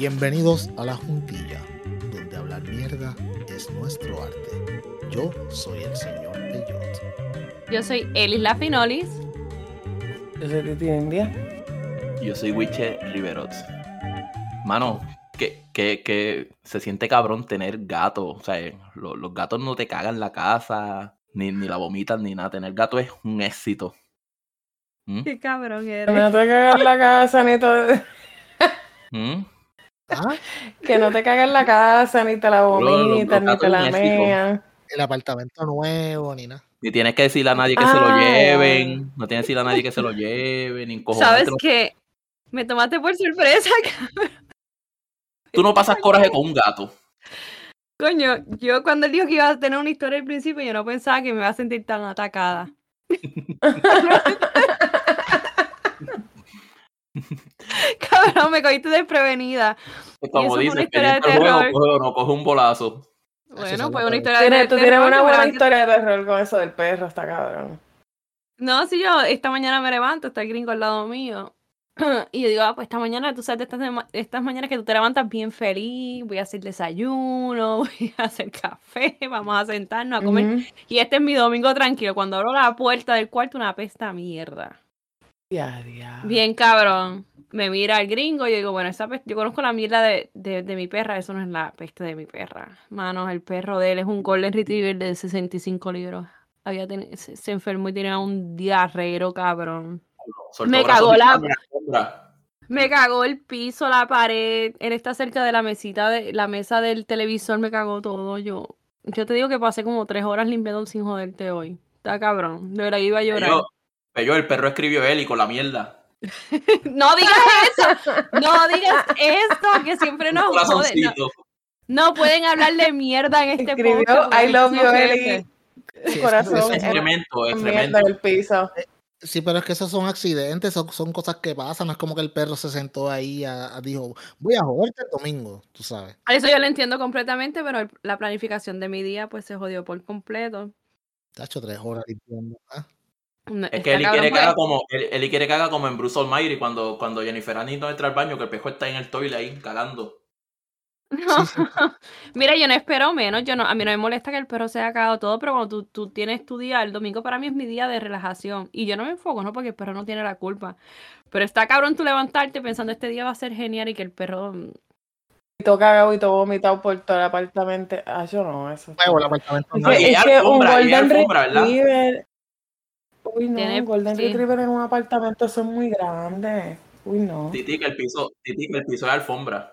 Bienvenidos a La Juntilla, donde hablar mierda es nuestro arte. Yo soy el señor Peyot. Yo soy Elis Lafinolis. Yo soy Titi India. Yo soy Wiche Riverot. Mano, que, que, que se siente cabrón tener gatos. O sea, lo- los gatos no te cagan la casa, ni, ni la vomitan, ni nada. Tener gato es un éxito. ¿Mm? Qué cabrón Que eres. no te cagas la casa ni todo. ¿Mm? Ah, Que no te cagas la casa, ni te la vomitas, ni te la mean. el apartamento nuevo, ni nada. Ni tienes que decirle a nadie que se lo Ay. lleven. No tienes que decirle a nadie que se lo lleven. Ni ¿Sabes qué? Me tomaste por sorpresa, Tú no pasas coraje con un gato. coño. Yo cuando él dijo que iba a tener una historia al principio, yo no pensaba que me iba a sentir tan atacada. Cabrón, me cogiste desprevenida. Es Como dices, historia de juego, terror. no coge un bolazo. Bueno, pues una historia de Tienes- Tú terror tienes una que buena historia de terror con eso del perro, está cabrón. No, si yo esta mañana me levanto, está el gringo al lado mío. Y yo digo, ah, pues esta mañana, tú sabes, estas, estas mañanas que tú te levantas bien feliz, voy a hacer desayuno, voy a hacer café, vamos a sentarnos a comer. Y este es mi domingo tranquilo. Cuando abro la puerta del cuarto, una pesta mierda. Ya, ya. Bien cabrón. Me mira el gringo y yo digo, bueno, esa peste, yo conozco la mierda de, de, de mi perra, eso no es la peste de mi perra. Mano, el perro de él es un Golden Retriever de 65 libros. Había teni- se, se enfermó y tenía un diarrero, cabrón. Me cagó la- alfombra. Me cagó el piso, la pared. Él está cerca de la mesita de la mesa del televisor, me cagó todo. Yo, yo te digo que pasé como tres horas limpiando sin joderte hoy. Está cabrón. De verdad iba a llorar. Pero el perro escribió él y con la mierda. No digas eso. No digas eso, que siempre nos joden. No, no pueden hablar de mierda en este Escribió podcast. I love you. Eli. Sí, corazón. Es el piso. Sí, pero es que esos son accidentes, son, son cosas que pasan. No es como que el perro se sentó ahí a, a- dijo, voy a joderte el domingo, tú sabes. Eso yo lo entiendo completamente, pero el- la planificación de mi día pues se jodió por completo. Tacho, tres horas limpiando. Ah, No, Es que Eli cabrón, quiere que pues. haga como, Eli, Eli quiere que haga como en Bruce Almighty cuando, cuando Jennifer Aniston entra al baño, que el pejo está en el toilet ahí cagando. No. Mira, yo no espero menos. Yo no, a mí no me molesta que el perro se haya cagado todo, pero cuando tú, tú tienes tu día, el domingo para mí es mi día de relajación. Y yo no me enfoco, ¿no? Porque el perro no tiene la culpa. Pero está cabrón tú levantarte pensando este día va a ser genial y que el perro. mm, Y todo cagado y todo vomitado por todo el apartamento. Ah, yo no, eso. Nuevo el apartamento. Es No, es que un Golden alfombra, ¿verdad? Retriever. Uy, no, Tiene- Golden sí. Retriever en un apartamento son muy grandes. Uy, no. Titi, que el piso, Titi, que el piso es alfombra.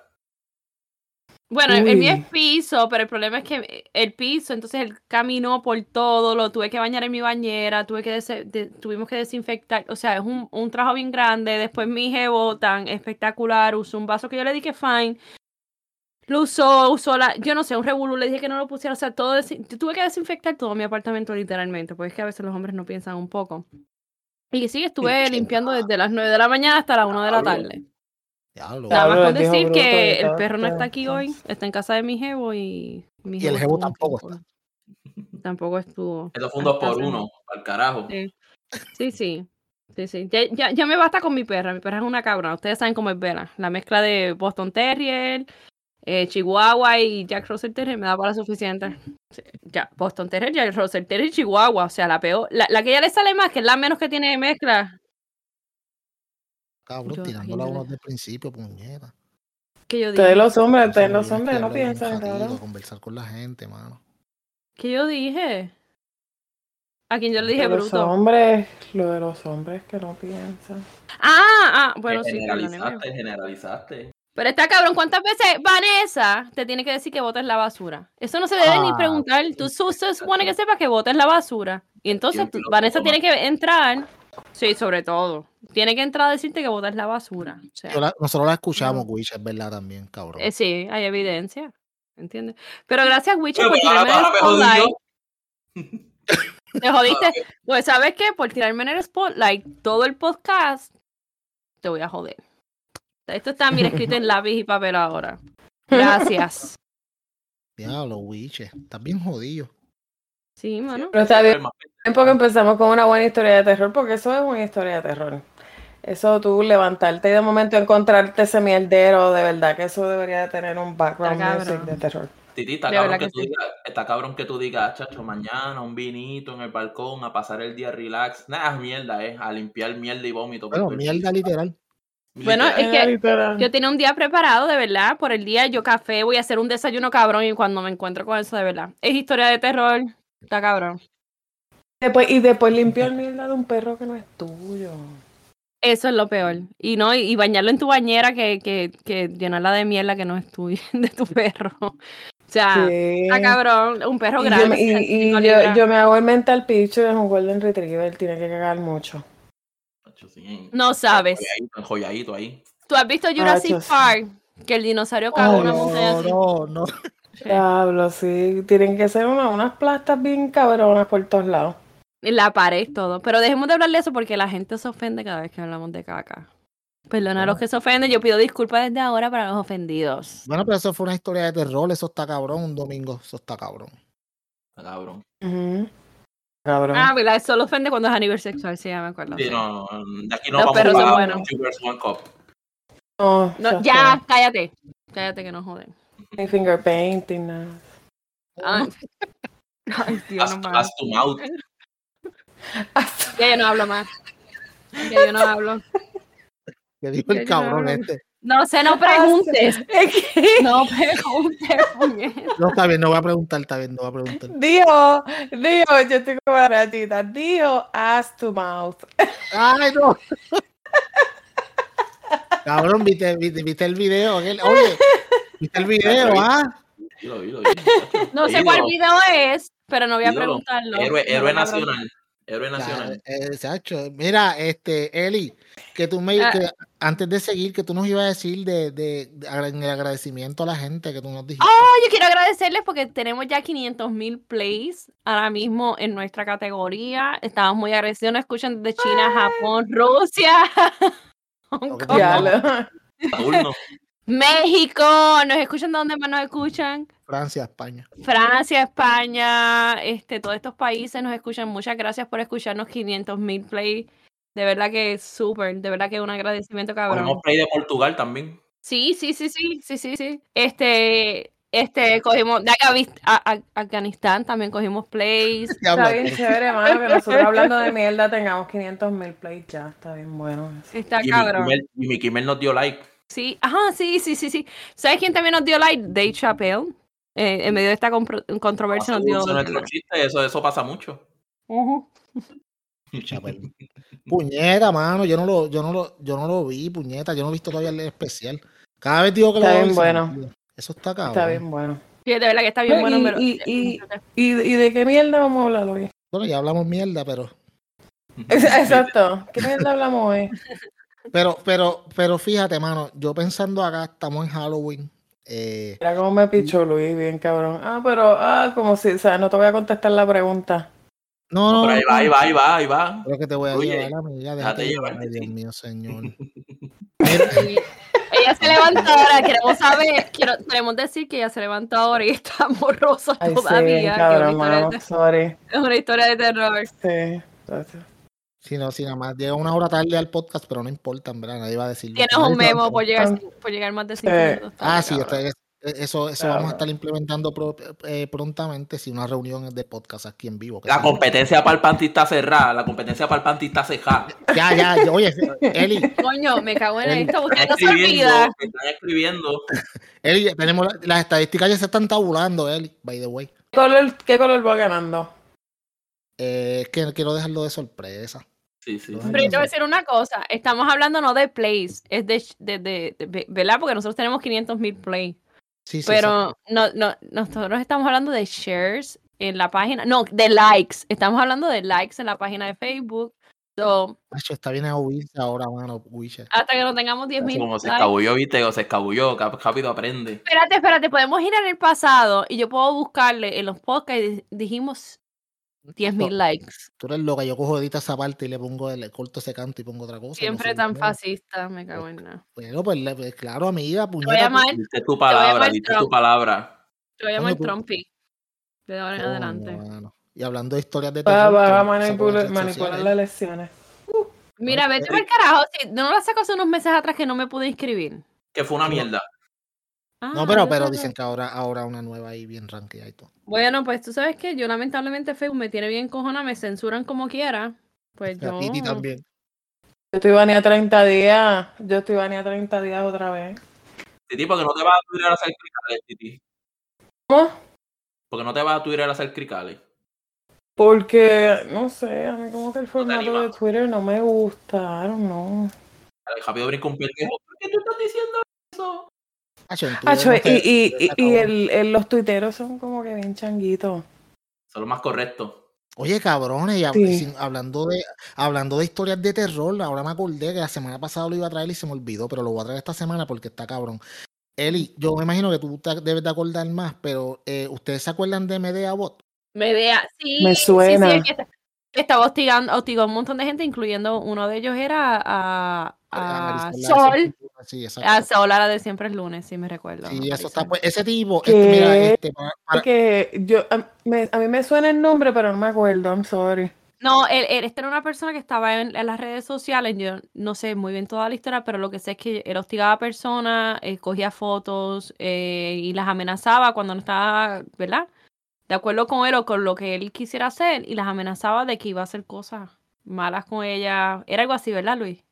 Bueno, el, el mío es piso, pero el problema es que el piso, entonces él caminó por todo, lo tuve que bañar en mi bañera, tuve que de- tuvimos que desinfectar, o sea, es un, un trabajo bien grande. Después mi jevo tan espectacular, usó un vaso que yo le dije fine. Lo usó, usó la, yo no sé, un revolú, le dije que no lo pusiera, o sea, todo, yo tuve que desinfectar todo mi apartamento literalmente, porque es que a veces los hombres no piensan un poco. Y sí, estuve limpiando desde las 9 de la mañana hasta las 1 de la tarde. Diablo. Nada más con decir bruto que el perro no esto. está aquí hoy, está en casa de mi jevo y mi Y el jevo tampoco está. Tampoco estuvo. Eso fue un dos hasta por hace- uno, al carajo. Sí, sí, sí. sí, sí. Ya, ya, ya me basta con mi perra. Mi perra es una cabra. Ustedes saben cómo es Vela. La mezcla de Boston Terrier, eh, Chihuahua y Jack Russell Terrier me da para suficiente. Ya, Boston Terrier, Jack Russell Terrier y Chihuahua. O sea, la peor. La, la que ya le sale más, que es la menos que tiene de mezcla. Cabrón, tirándola uno desde el principio, puñeta. Que yo dije. Ustedes los hombres, ustedes los hombres no piensan. Conversar con la gente, mano. Que yo dije. A quien yo le dije Lo de los bruto. hombres, lo de los hombres que no piensan. Ah, ah, bueno, sí, generalizaste, generalizaste. Pero está cabrón, ¿cuántas veces Vanessa te tiene que decir que botes la basura? Eso no se debe ni Ah, preguntar. Tú se supone que sepas que botes la basura. Y entonces tú- Vanessa tiene que entrar. Sí, sobre todo. Tiene que entrar a decirte que botes la basura. O sea, Yo la- nosotros la escuchamos, Wish, es verdad también, cabrón. eh, sí, hay evidencia. ¿Entiendes? Pero gracias, Witcher, Pero por tirarme en el spotlight. Te jodiste. Pues, ¿sabes qué? Por tirarme en el spotlight todo el podcast, te voy a joder. Esto está, mira, escrito en lápiz y papel ahora. Gracias. Diablo, Wish, estás bien jodido. Sí, mano. Pero está bien, Más- porque empezamos con una buena historia de terror, porque eso es una historia de terror. Eso tú levantarte y de momento encontrarte ese mierdero, de verdad que eso debería de tener un background Está music cabrón. de terror. Titi, está cabrón, que que tú sí. digas, está cabrón que tú digas, chacho, mañana un vinito en el balcón a pasar el día relax. Nada, es mierda, eh, a limpiar mierda y vómito. Bueno, mierda literal. Bueno, es que Literal. Yo tenía un día preparado, de verdad, por el día yo café, voy a hacer un desayuno cabrón y cuando me encuentro con eso, de verdad. Es historia de terror, está cabrón. Después- y después limpiar mierda de un perro que no es tuyo. Eso es lo peor. Y no, y, y bañarlo en tu bañera que, que, que llenarla de mierda que no es tuya, de tu perro. O sea, Sí. está cabrón, un perro Y, yo, grande. me- y- 65 y yo, yo me hago el mental picture, es un golden retriever, tiene que cagar mucho. No sabes. Enjolladito, enjolladito ahí. ¿Tú has visto Jurassic Nacho, sí. Park? Que el dinosaurio cagó Ay, una montaña No, así. no, no. Diablo, sí, tienen que ser una- unas plastas bien cabronas por todos lados. En la pared, todo. Pero dejemos de hablar de eso porque la gente se ofende cada vez que hablamos de caca. Perdona a los que se ofenden, yo pido disculpas desde ahora para los ofendidos. Bueno, pero eso fue una historia de terror, eso está cabrón, un domingo, eso está cabrón. Está cabrón. Ujú. Cabrón. Ah, ¿verdad? Solo ofende cuando es aniversario sexual, sí, ya me acuerdo. Sí, sí. no, no, de aquí no Los vamos perros son a buenos. Two Girls, One Cup. No, No, ya cállate. Cállate que no joden. Finger painting, nada. Ay, Ay, Dios, no As, más. to mouth. Ya yo no hablo más. Ya yo no hablo. Que dijo el cabrón no- este. No sé, no preguntes. No preguntes. No, está bien, no voy a preguntar, está bien, no voy a preguntar. dijo, dijo, yo estoy como la ratita, dijo ass to mouth. ¡Ay, no! Cabrón, ¿viste, viste, viste el video? Oye, ¿viste el video, ah? Dilo, dilo, dilo, chacho. No sé cuál video es, pero no voy a preguntarlo. Héroe, héroe nacional. Héroe nacional. Sacho, mira, este, Eli, que tú me, Ah. que antes de seguir, que tú nos ibas a decir de, de, el agradecimiento a la gente que tú nos dijiste. Oh, yo quiero agradecerles porque tenemos ya 500 mil plays ahora mismo en nuestra categoría. Estamos muy agradecidos. Nos escuchan desde China, Japón, Rusia, Hong Kong. México. Nos escuchan de donde más nos escuchan. Francia, España. Francia, España, este, todos estos países nos escuchan. Muchas gracias por escucharnos 500 mil plays. De verdad que es súper, de verdad que es un agradecimiento cabrón. Cogimos play de Portugal también. Sí, sí, sí, sí, sí, sí, sí. Este, este, cogimos de Afganis- a- a- Afganistán también cogimos plays. Está bien chévere, hermano, que nosotros hablando de mierda tengamos 500 mil plays ya. Está bien bueno. Está cabrón. Kimmel, Jimmy Kimmel nos dio like. Sí, ajá, sí, sí, sí, sí. ¿Sabes quién también nos dio like? Dave Chappelle. Eh, en medio de esta compro- controversia nos dio. Eso, nuestro chiste, eso, pasa Chapel. Puñeta, mano, yo no lo, yo no lo, yo no lo vi, puñeta, yo no he visto todavía el especial. Cada vez digo que lo Está veo bien bueno. Eso está cabrón. Está bien bueno. Sí, de verdad que está bien No, bueno, y- pero. y- y- ¿Y, ¿Y de qué mierda vamos a hablar hoy? Bueno, ya hablamos mierda, pero, Exacto. ¿Qué mierda hablamos hoy? pero, pero, pero fíjate, mano, yo pensando acá, estamos en Halloween. Eh, Mira cómo me pichó Luis, bien cabrón. Ah, pero, ah, como si, o sea, no te voy a contestar la pregunta. No, no, Pero ahí no, va, ahí va, ahí va, ahí va. Creo que te voy a Oye, llevar, amiga. déjate llevar. Ay, Dios sí. mío, señor. Sí. Ella se levantó ahora, queremos saber, quiero, queremos decir que ella se levantó ahora y está morrosa Ay, sí, todavía. que es, una cabrón, historia de mano. Sorry. es una historia de terror. Sí. si no, si nada más llega una hora tarde al podcast, pero no importa, en verdad, nadie va a decir. Tienes un memo por llegar, por llegar más de cinco Sí. minutos. tarde, Ah, sí, está- es- eso, eso Claro. vamos a estar implementando pro- eh, prontamente, si una reunión de podcast aquí en vivo. que La competencia para el panty está cerrada. La competencia para el panty está cejada. Ya, ya, ya, oye, Eli, Coño, me cago en Eli, esto, su escribiendo, están escribiendo. Eli, tenemos la- las estadísticas ya se están tabulando, Eli, by the way. ¿Qué color, qué color va ganando? Eh, es que quiero dejarlo de sorpresa. Sí, sí. Pero Pero yo te voy a decir una cosa, estamos hablando no de plays, es de, de, de, de- ¿verdad? Porque nosotros tenemos 500 mil plays, Sí, sí, pero no, no, nosotros estamos hablando de shares en la página, no, de likes, estamos hablando de likes en la página de Facebook, so, está bien a huirse ahora, mano, huirse. hasta que no tengamos 10 mil Como se escabulló, viste, o se escabulló, cap- rápido aprende. Espérate, espérate, podemos ir en el pasado y yo puedo buscarle en los podcasts, dijimos 10 mil likes. Tú eres loca, yo cojo edita esa parte y le pongo, le corto ese canto y pongo otra cosa. lo Siempre tan fascista, me cago en nada. Bueno, pues, le- pues, claro, amiga, Te voy a puñeta. llamar, Diste tu voy a palabra, diste tu palabra. te voy a llamar tú- Trumpy. De ahora en adelante. Y hablando de historias de terror, va a manipular, las manipular elecciones. Mira, vete pero- por el carajo. Si no la saco hace unos meses atrás que no me pude inscribir. Que fue una mierda. Ah, No, pero, yo pero creo dicen que- ahora, ahora una nueva ahí bien ranqueada y todo. Bueno, pues tú sabes que yo lamentablemente Facebook me tiene bien cojona, me censuran como quiera. Pues A yo. Titi también. Yo estoy baneada 30 días. Yo estoy baneada 30 días otra vez. Titi, porque no te vas a Twitter a hacer cricales, Titi. ¿Cómo? Porque no te vas a Twitter a hacer cricales. Porque, no sé, a mí como que el formato de Twitter no me gusta. Know. Rápido brinco un pendejo. ¿Por qué tú estás diciendo eso? Acho, en Twitter Acho, no y, y, y, el, el- los tuiteros son como que bien changuitos. Eso es lo más correcto. Oye, cabrones, y hab- Sí. sin- hablando de hablando de historias de terror, ahora me acordé que la semana pasada lo iba a traer y se me olvidó, pero lo voy a traer esta semana porque está cabrón. Eli, yo me imagino que tú te debes de acordar más, pero eh, ¿ustedes se acuerdan de Medea Bot? Medea, sí. Me sí, sí, suena. está- estaba hostigando, hostigó a un montón de gente, incluyendo uno de ellos era a, Sol. Sí, exacto. A la de siempre es lunes, sí me recuerdo. Sí, eso está, pues, ese tipo, este, mira, este, para- para- Porque yo, a, me- a mí me suena el nombre, pero no me acuerdo. I'm sorry. No, él, él- esta era una persona que estaba en, en las redes sociales. Yo no sé muy bien toda la historia, pero lo que sé es que él hostigaba a personas, eh, cogía fotos eh, y las amenazaba cuando no estaba, ¿verdad? De acuerdo con él o con lo que él quisiera hacer y las amenazaba de que iba a hacer cosas malas con ella. Era algo así, ¿verdad, Luis?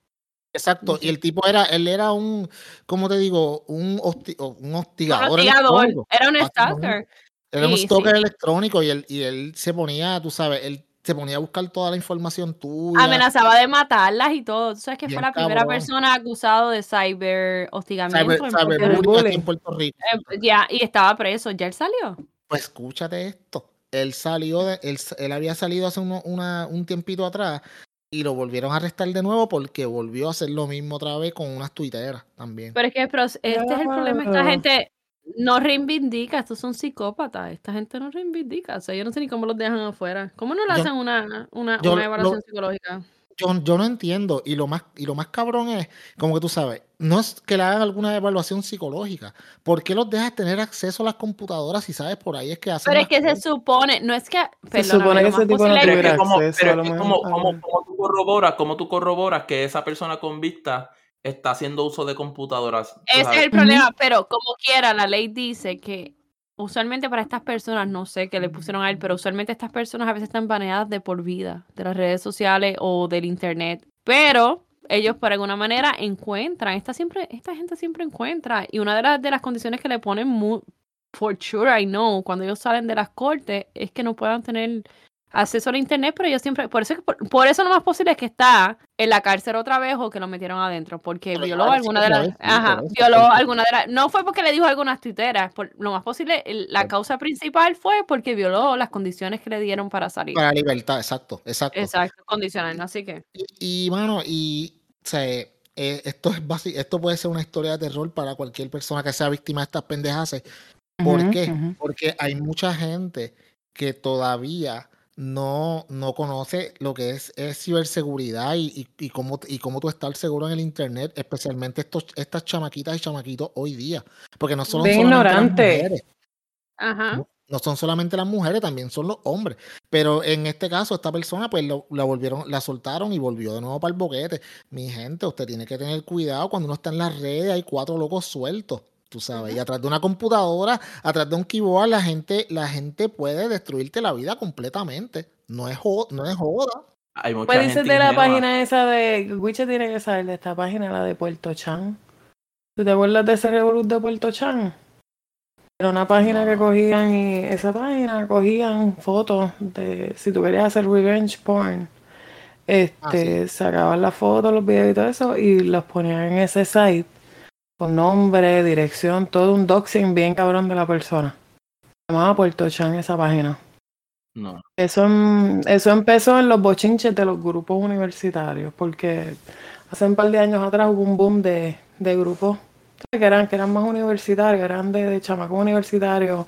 Exacto, y el tipo era, él era un, ¿cómo te digo? Un, hosti- un Un hostigador electrónico. Era un stalker. Era un stalker sí. electrónico y él, y él se ponía, tú sabes, él se ponía a buscar toda la información tuya. Amenazaba de matarlas y todo. Tú sabes que fue la primera persona acusado de cyber hostigamiento. Cyber, Puerto en Puerto Rico. Eh, Ya, y estaba preso. ¿Ya él salió? Pues escúchate esto. Él salió, de, él, él había salido hace uno- una, un tiempito atrás y lo volvieron a arrestar de nuevo porque volvió a hacer lo mismo otra vez con unas tuiteras también. Pero es que pero este es el problema. Esta Claro. gente no reivindica. Estos son psicópatas. Esta gente no reivindica. O sea, yo no sé ni cómo los dejan afuera. ¿Cómo no le Yo- hacen una, una, yo una lo- evaluación psicológica? Yo, yo no entiendo. Y lo más, y lo más cabrón es, como que tú sabes, no es que le hagan alguna evaluación psicológica. ¿Por qué los dejas tener acceso a las computadoras si sabes por ahí es que hacen Pero es que se cosas? supone, no es que. Se supone que ese tipo no es tuviera que como, acceso, pero es que como, como, como tú corroboras, como tú corroboras que esa persona convicta está haciendo uso de computadoras. Ese es el problema, pero como quiera, la ley dice que usualmente para estas personas, no sé qué le pusieron a él, pero usualmente estas personas a veces están baneadas de por vida de las redes sociales o del internet. Pero ellos por alguna manera encuentran, esta siempre, esta gente siempre encuentra. Y una de las, de las condiciones que le ponen mu- for sure I know, cuando ellos salen de las cortes, es que no puedan tener acceso al internet, pero ellos siempre, por eso, es que- por, por eso lo más posible es que está en la cárcel otra vez o que lo metieron adentro, porque Pero violó alguna de las, vez, ajá, violó alguna de las, no fue porque le dijo algunas tuiteras, por, lo más posible, la causa principal fue porque violó las condiciones que le dieron para salir. Para la libertad, exacto, exacto. Exacto, condicional, así que. Y, y, mano, y o sea, eh, esto es basi- esto puede ser una historia de terror para cualquier persona que sea víctima de estas pendejas. ¿Por Ujú, qué? Porque hay mucha gente que todavía no, no conoce lo que es, es ciberseguridad y, y, y cómo, y cómo tú estar seguro en el internet, especialmente estos, estas chamaquitas y chamaquitos hoy día. Porque no son solamente las mujeres, Ajá. no, no son solamente las mujeres, también son los hombres. Pero en este caso, esta persona, pues lo- la volvieron, la soltaron y volvió de nuevo para el boquete. Mi gente, usted tiene que tener cuidado cuando uno está en las redes, hay cuatro locos sueltos. Tú sabes, y atrás de una computadora, atrás de un keyboard, la gente, la gente puede destruirte la vida completamente. No es joda, no es joda. Hay mucha Pues dices gente de la ingenua. página esa de. Wiche tiene que saber de esta página, la de Puerto Chan. ¿Tú te acuerdas de ese revolut de Puerto Chan? Era una página que No. cogían y esa página cogían fotos de si tú querías hacer revenge porn. Este, sacaban las fotos, los videos y todo eso y los ponían en ese site con nombre, dirección, todo un doxing bien cabrón de la persona. Se llamaba Puerto Chan esa página. No. Eso, em- eso empezó en los bochinches de los grupos universitarios, porque hace un par de años atrás hubo un boom de, de grupos que eran, que eran más universitarios, eran de, de chamacos universitarios,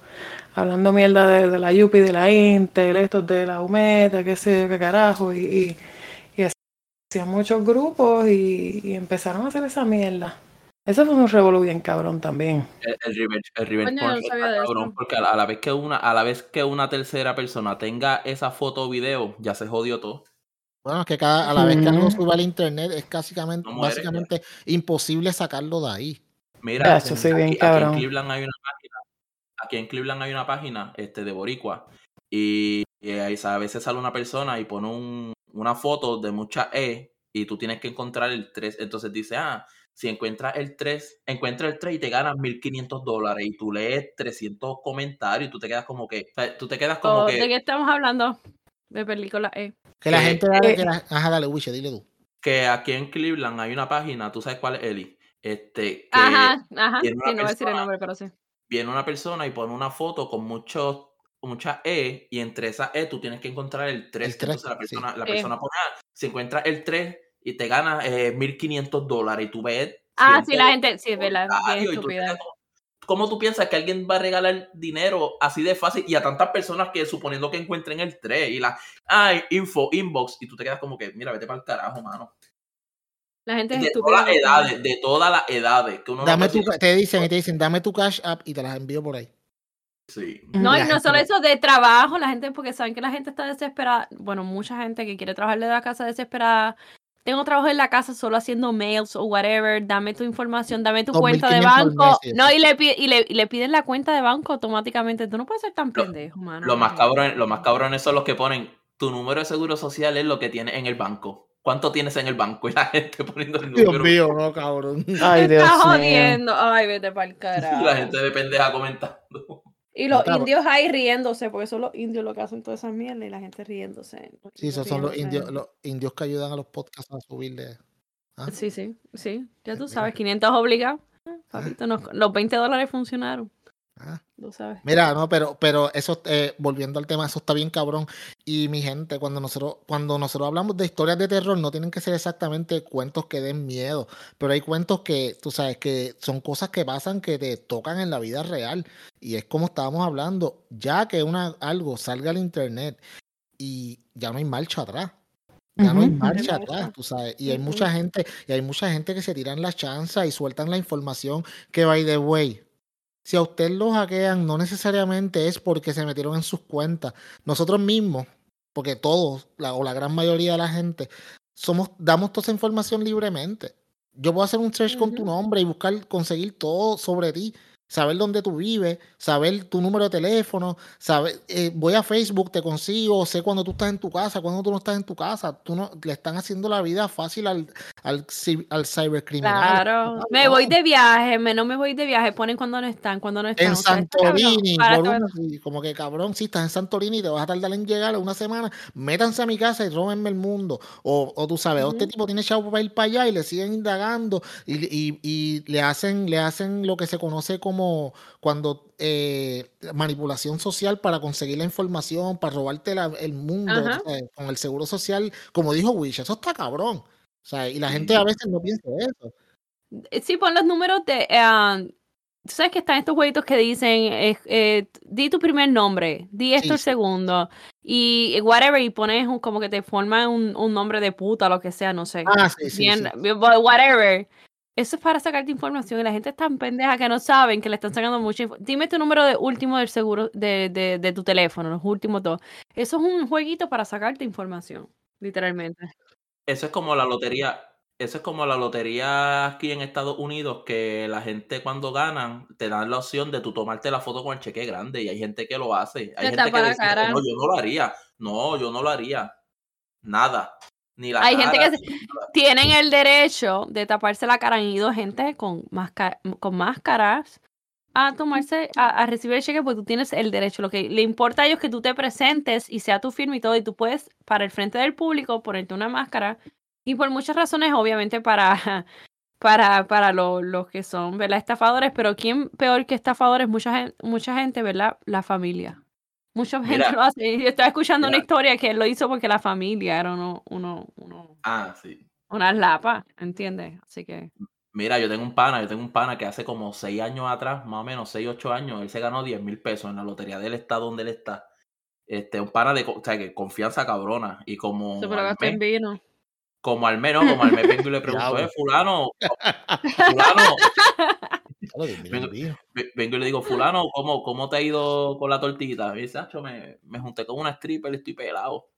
hablando mierda de, de la UPI, de la Intel, estos de la UMETA, qué sé yo, qué carajo, y, y, y hacían muchos grupos y, y empezaron a hacer esa mierda. Eso fue un revolú bien cabrón también. El, el revenge, el revenge porn no está cabrón, porque a la, a la vez que una, a la vez que una tercera persona tenga esa foto o video, ya se jodió todo. Bueno, es que cada, a la vez que algo sube al internet es básicamente, No básicamente imposible sacarlo de ahí. Mira, Ya, eso soy bien aquí, aquí en. Cleveland hay una página, aquí en Cleveland hay una página este, de Boricua y, y ahí a veces sale una persona y pone un- una foto de mucha E y tú tienes que encontrar el 3, entonces dice, ah, si encuentras el 3, encuentra el 3 y te ganas 1500 dólares y tú lees 300 comentarios y tú te quedas como que, o sea, tú te quedas como Oh, que, ¿De qué estamos hablando? De película E. Que la Que- gente dale, eh, que la- ajá, dale, Wiche, dile tú. que aquí en Cleveland hay una página, tú sabes cuál es Eli, este, que Ajá, ajá. Sí, no voy a decir el persona- nombre, pero sí. viene una persona y pone una foto con muchos muchas E y entre esas E tú tienes que encontrar el 3. El tres, Entonces la sí. persona, la Eh. persona pone, ah, si encuentra el 3 y te gana eh, 1500 dólares y tú ves. Ah, sí, la gente, sí, es verdad, ¿Cómo tú piensas que alguien va a regalar dinero así de fácil y a tantas personas que suponiendo que encuentren el 3 y la, ay, info, inbox y tú te quedas como que, mira, vete para el carajo, mano. La gente es De estúpida. todas las edades, de todas las edades. Que uno no Dame puede tu, te dicen y te dicen, dame tu cash app y te las envío por ahí. Sí. No, y no solo no- eso de trabajo, la gente, porque saben que la gente está desesperada. Bueno, mucha gente que quiere trabajar de la casa desesperada. Tengo trabajo en la casa solo haciendo mails o whatever. Dame tu información, dame tu cuenta de 2.500 al mes, banco. No, y le, y, le, y le piden la cuenta de banco automáticamente. Tú no puedes ser tan Lo- pendejo, mano. Lo más cabrón, lo más cabrones son los que ponen tu número de seguro social es lo que tienes en el banco. ¿Cuánto tienes en el banco? Y la gente poniendo el Dios número. mío, no, cabrón. Ay, Te Dios estás mío. jodiendo. Ay, vete para el carajo. la gente de pendeja comentando. Y los indios ahí riéndose, porque son los indios los que hacen toda esa mierda y la gente riéndose. Sí, esos son los indios, los indios que ayudan a los podcasts a subirle. ¿Ah? Sí, sí, sí. Ya tú sabes, 500 obligados. Ah, Papito, nos- los 20 dólares funcionaron. Ah. Tú sabes. Mira, no, pero, pero eso, eh, volviendo al tema, eso está bien cabrón. Y mi gente, cuando nosotros, cuando nosotros hablamos de historias de terror, no tienen que ser exactamente cuentos que den miedo, pero hay cuentos que, tú sabes, que son cosas que pasan que te tocan en la vida real. Y es como estábamos hablando, ya que una, algo salga al internet y ya no hay marcha atrás. Ya no hay marcha atrás, tú sabes. Y hay mucha gente, y hay mucha gente que se tiran la chanza y sueltan la información que by the way. Si a usted lo hackean, no necesariamente es porque se metieron en sus cuentas. Nosotros mismos, porque todos, la, o la gran mayoría de la gente, somos, damos toda esa información libremente. Yo puedo hacer un search con tu nombre y buscar, conseguir todo sobre ti, saber dónde tú vives, saber tu número de teléfono, saber, eh, voy a Facebook, te consigo, sé cuando tú estás en tu casa, cuando tú no estás en tu casa. Tú no, le están haciendo la vida fácil al, al, al cybercriminal. Claro. Me no. voy de viaje, me, no me voy de viaje. Ponen cuando no están, cuando no están. En O sea. Santorini, Para por todo- una, sí, como que cabrón, si estás en Santorini y te vas a tardar en llegar una semana, métanse a mi casa y róbenme el mundo. O, o tú sabes, o este tipo tiene chavo para ir para allá y le siguen indagando y, y- y le hacen, le hacen lo que se conoce como cuando eh, manipulación social para conseguir la información, para robarte la- el mundo, sabes, con el seguro social, como dijo Wish, eso está cabrón. O sea, y la gente a veces no piensa eso. Eh, Sí, pon los números de. eh, Tú sabes que están estos jueguitos que dicen, eh, eh, di tu primer nombre, di esto Sí, el segundo, y whatever, y pones un- como que te forman un, un nombre de puta, lo que sea, no sé. Ah, sí, sí, Bien, sí. whatever. Eso es para sacarte información y la gente es tan pendeja que no saben que le están sacando mucha información. Dime tu número de último del seguro de, de, de tu teléfono, los últimos dos. Eso es un jueguito para sacarte información, literalmente. Eso es como la lotería. Eso es como la lotería aquí en Estados Unidos, que la gente cuando ganan te dan la opción de tú tomarte la foto con el cheque grande y hay gente que lo hace. Hay Te gente que cara. no, yo no lo haría. No, yo no lo haría. Nada. Ni la Hay gente que se-. Tienen el derecho de taparse la cara. Han ido gente con, con máscaras a tomarse, a, a recibir el cheque porque tú tienes el derecho. Lo que le importa a ellos es que tú te presentes y sea tu firma y todo, y tú puedes, para el frente del público, ponerte una máscara. Y por muchas razones, obviamente, para, para, para lo- los que son, ¿verdad? Estafadores, pero ¿quién peor que estafadores? Mucha gente, mucha gente, ¿verdad? La familia. Mucha gente Mira. lo hace. Y Yo estaba escuchando una historia que él lo hizo porque la familia era uno, uno, uno, Ah, sí. unas lapas, ¿entiendes? Así que. Mira, yo tengo un pana, yo tengo un pana que hace como seis años atrás, más o menos, seis, ocho años, él se ganó 10 mil pesos en la lotería del estado donde él está. Este, un pana de, co- o sea, que confianza cabrona. Y como Se en vino. como al menos, como al mes vengo y le pregunto, eh, fulano, fulano, Claro, Vengo- y le digo, fulano, ¿cómo, cómo te ha ido con la tortita? Y dice, "Acho, me, me junté con una stripper, estoy pelado.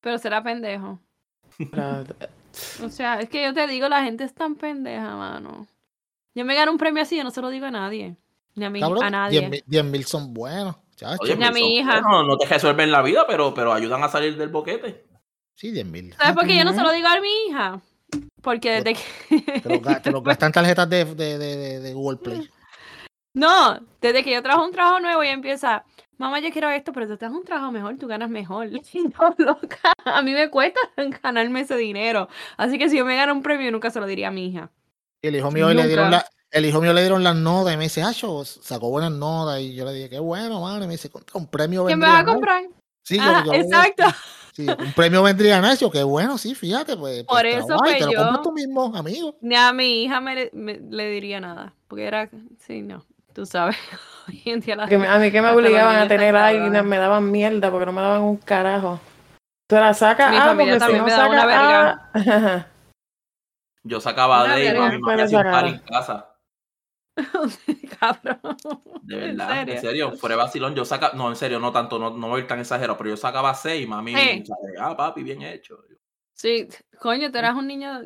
Pero será pendejo. O sea, es que yo te digo, la gente es tan pendeja, mano. Yo me gano un premio así, yo no se lo digo a nadie. Ni a, mi, Cabrón, a 10 nadie. mil- 10 mil son buenos. chacho. Oye, Ni a pues, mi hija. bueno, no te resuelven la vida, pero, pero ayudan a salir del boquete. Sí, 10 mil. ¿Sabes por qué yo no se lo digo a mi hija? Porque desde que... Te lo, ga- te lo gastan tarjetas de, de, de, de- Google Play. No, desde que yo trabajo un trabajo nuevo y empieza, mamá, yo quiero esto, pero tú te das un trabajo mejor, tú ganas mejor. No, loca, a mí me cuesta ganarme ese dinero. Así que si yo me gano un premio, nunca se lo diría a mi hija. Y el hijo mío le dieron la, el hijo mío le dieron las notas y me dice, Acho, sacó buenas notas. Y yo le dije, qué bueno. Y me dice, "Contra, un premio ¿Quién me va a nice". comprar? Sí, yo- Ajá, yo- exacto. Sí, un premio vendría nice. Yo, qué bueno, sí, fíjate. Pues, Por pues, eso, trabaja y pues, te lo yo- compras tú mismo, amigo. Ni a mi hija me, me- le diría nada. Porque era, sí, no, tú sabes. Hoy en día la que a mí que me obligaban a tener águilas, cabrones. me daban mierda porque no me daban un carajo. Tú la sacas, Mi ah, familia porque si no una verga. ah, Yo sacaba Una de me Pero hacía un sacaba. party en casa. Cabrón. De ¿En verdad, en serio? serio, fuera de vacilón, yo sacaba, no, en serio, no tanto, no, no voy a ir tan exagerado, pero yo sacaba seis, mami, ah, papi, bien hecho. Sí, coño, tú eras un niño.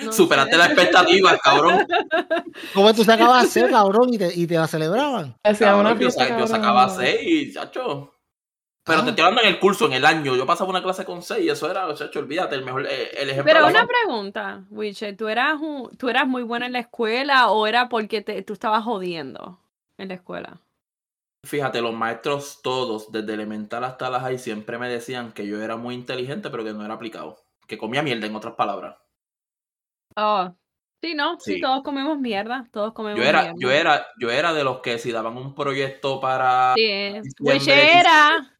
no Superaste sé. la expectativa, cabrón. ¿Cómo tú sacabas C, cabrón, y te, y te la celebraban? hacía Cabrón, una yo, fiesta, sa- yo cabrón. sacaba seis chacho. Pero Ah. te estoy hablando en el curso, en el año. Yo pasaba una clase con seis y eso era, chacho, olvídate, el mejor, eh, el ejemplo. Pero una pregunta, Wiche, ¿tú eras, un- ¿tú eras muy buena en la escuela o era porque te, tú estabas jodiendo en la escuela? Fíjate, los maestros todos, desde elemental hasta la high, siempre me decían que yo era muy inteligente, pero que no era aplicado. Que comía mierda, en otras palabras. Oh, sí, ¿no? Sí, Sí. todos comemos mierda, todos comemos Yo era, mierda. yo era, yo era de los que si daban un proyecto para Sí, diciembre, Wiche era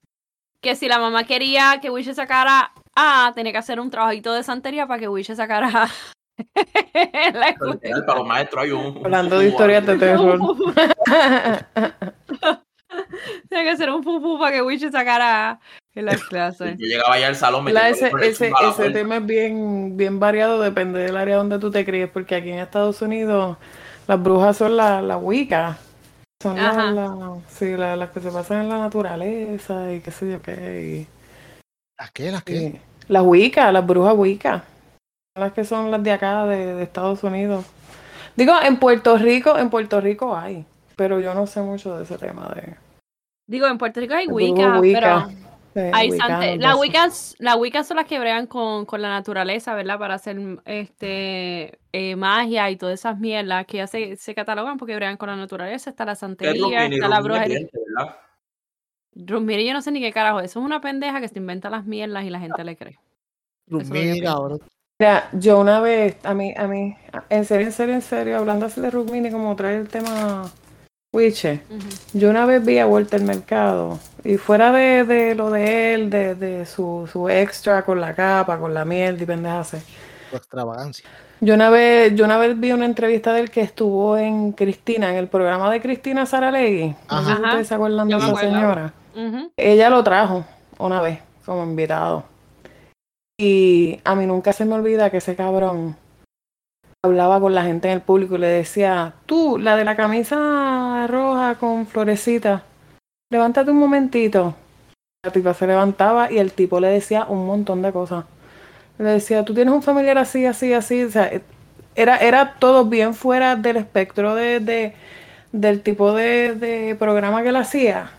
que si la mamá quería que Wiche sacara A, tenía que hacer un trabajito de santería para que Wiche sacara A. en la para los maestros hay un. Hablando de historias de terror. Tenía que hacer un fufu para que Wiche sacara A en la clase. Yo llegaba allá al salón, me La- ese ese, la tema es bien, bien variado, depende del área donde tú te críes, porque aquí en Estados Unidos las brujas son las la Wicca. Son las sí, la- las que se pasan en la naturaleza y qué sé yo qué. ¿Las qué? ¿Las y- qué? y- las Wicca, las brujas Wicca. Son las que son las de acá, de, de Estados Unidos. Digo, en Puerto Rico, en Puerto Rico hay, pero yo no sé mucho de ese tema de, Digo, en Puerto Rico hay Wicca, Wicca, pero hay las. Wiccas, las Wiccas son las que bregan con, con la naturaleza, ¿verdad? Para hacer este eh, magia y todas esas mierdas que ya se, se catalogan porque bregan con la naturaleza. Está la es santería, está la brujería. Mire, yo no sé ni qué carajo. Eso es una pendeja que se inventa las mierdas y la gente le cree. Que yo Mira, yo una vez, a mí, a mí, en serio, en serio, en serio, hablando así de Rukmini, como trae el tema Wiche, yo una vez vi a Walter Mercado, y fuera de, de lo de él, de, de su, su extra con la capa, con la mierda y pendejas, Tu extravagancia. yo una vez, yo una vez vi una entrevista de él que estuvo en Cristina, en el programa de Cristina Saralegui, no sé si Ajá. ustedes se acuerdan de Yo esa señora. Ella lo trajo una vez como invitado. Y a mí nunca se me olvida que ese cabrón hablaba con la gente en el público y le decía, tú, la de la camisa roja con florecita, levántate un momentito. La tipa se levantaba y el tipo le decía un montón de cosas. Le decía, tú tienes un familiar así, así, así. O sea, era, era todo bien fuera del espectro de, de- del tipo de, de programa que él hacía.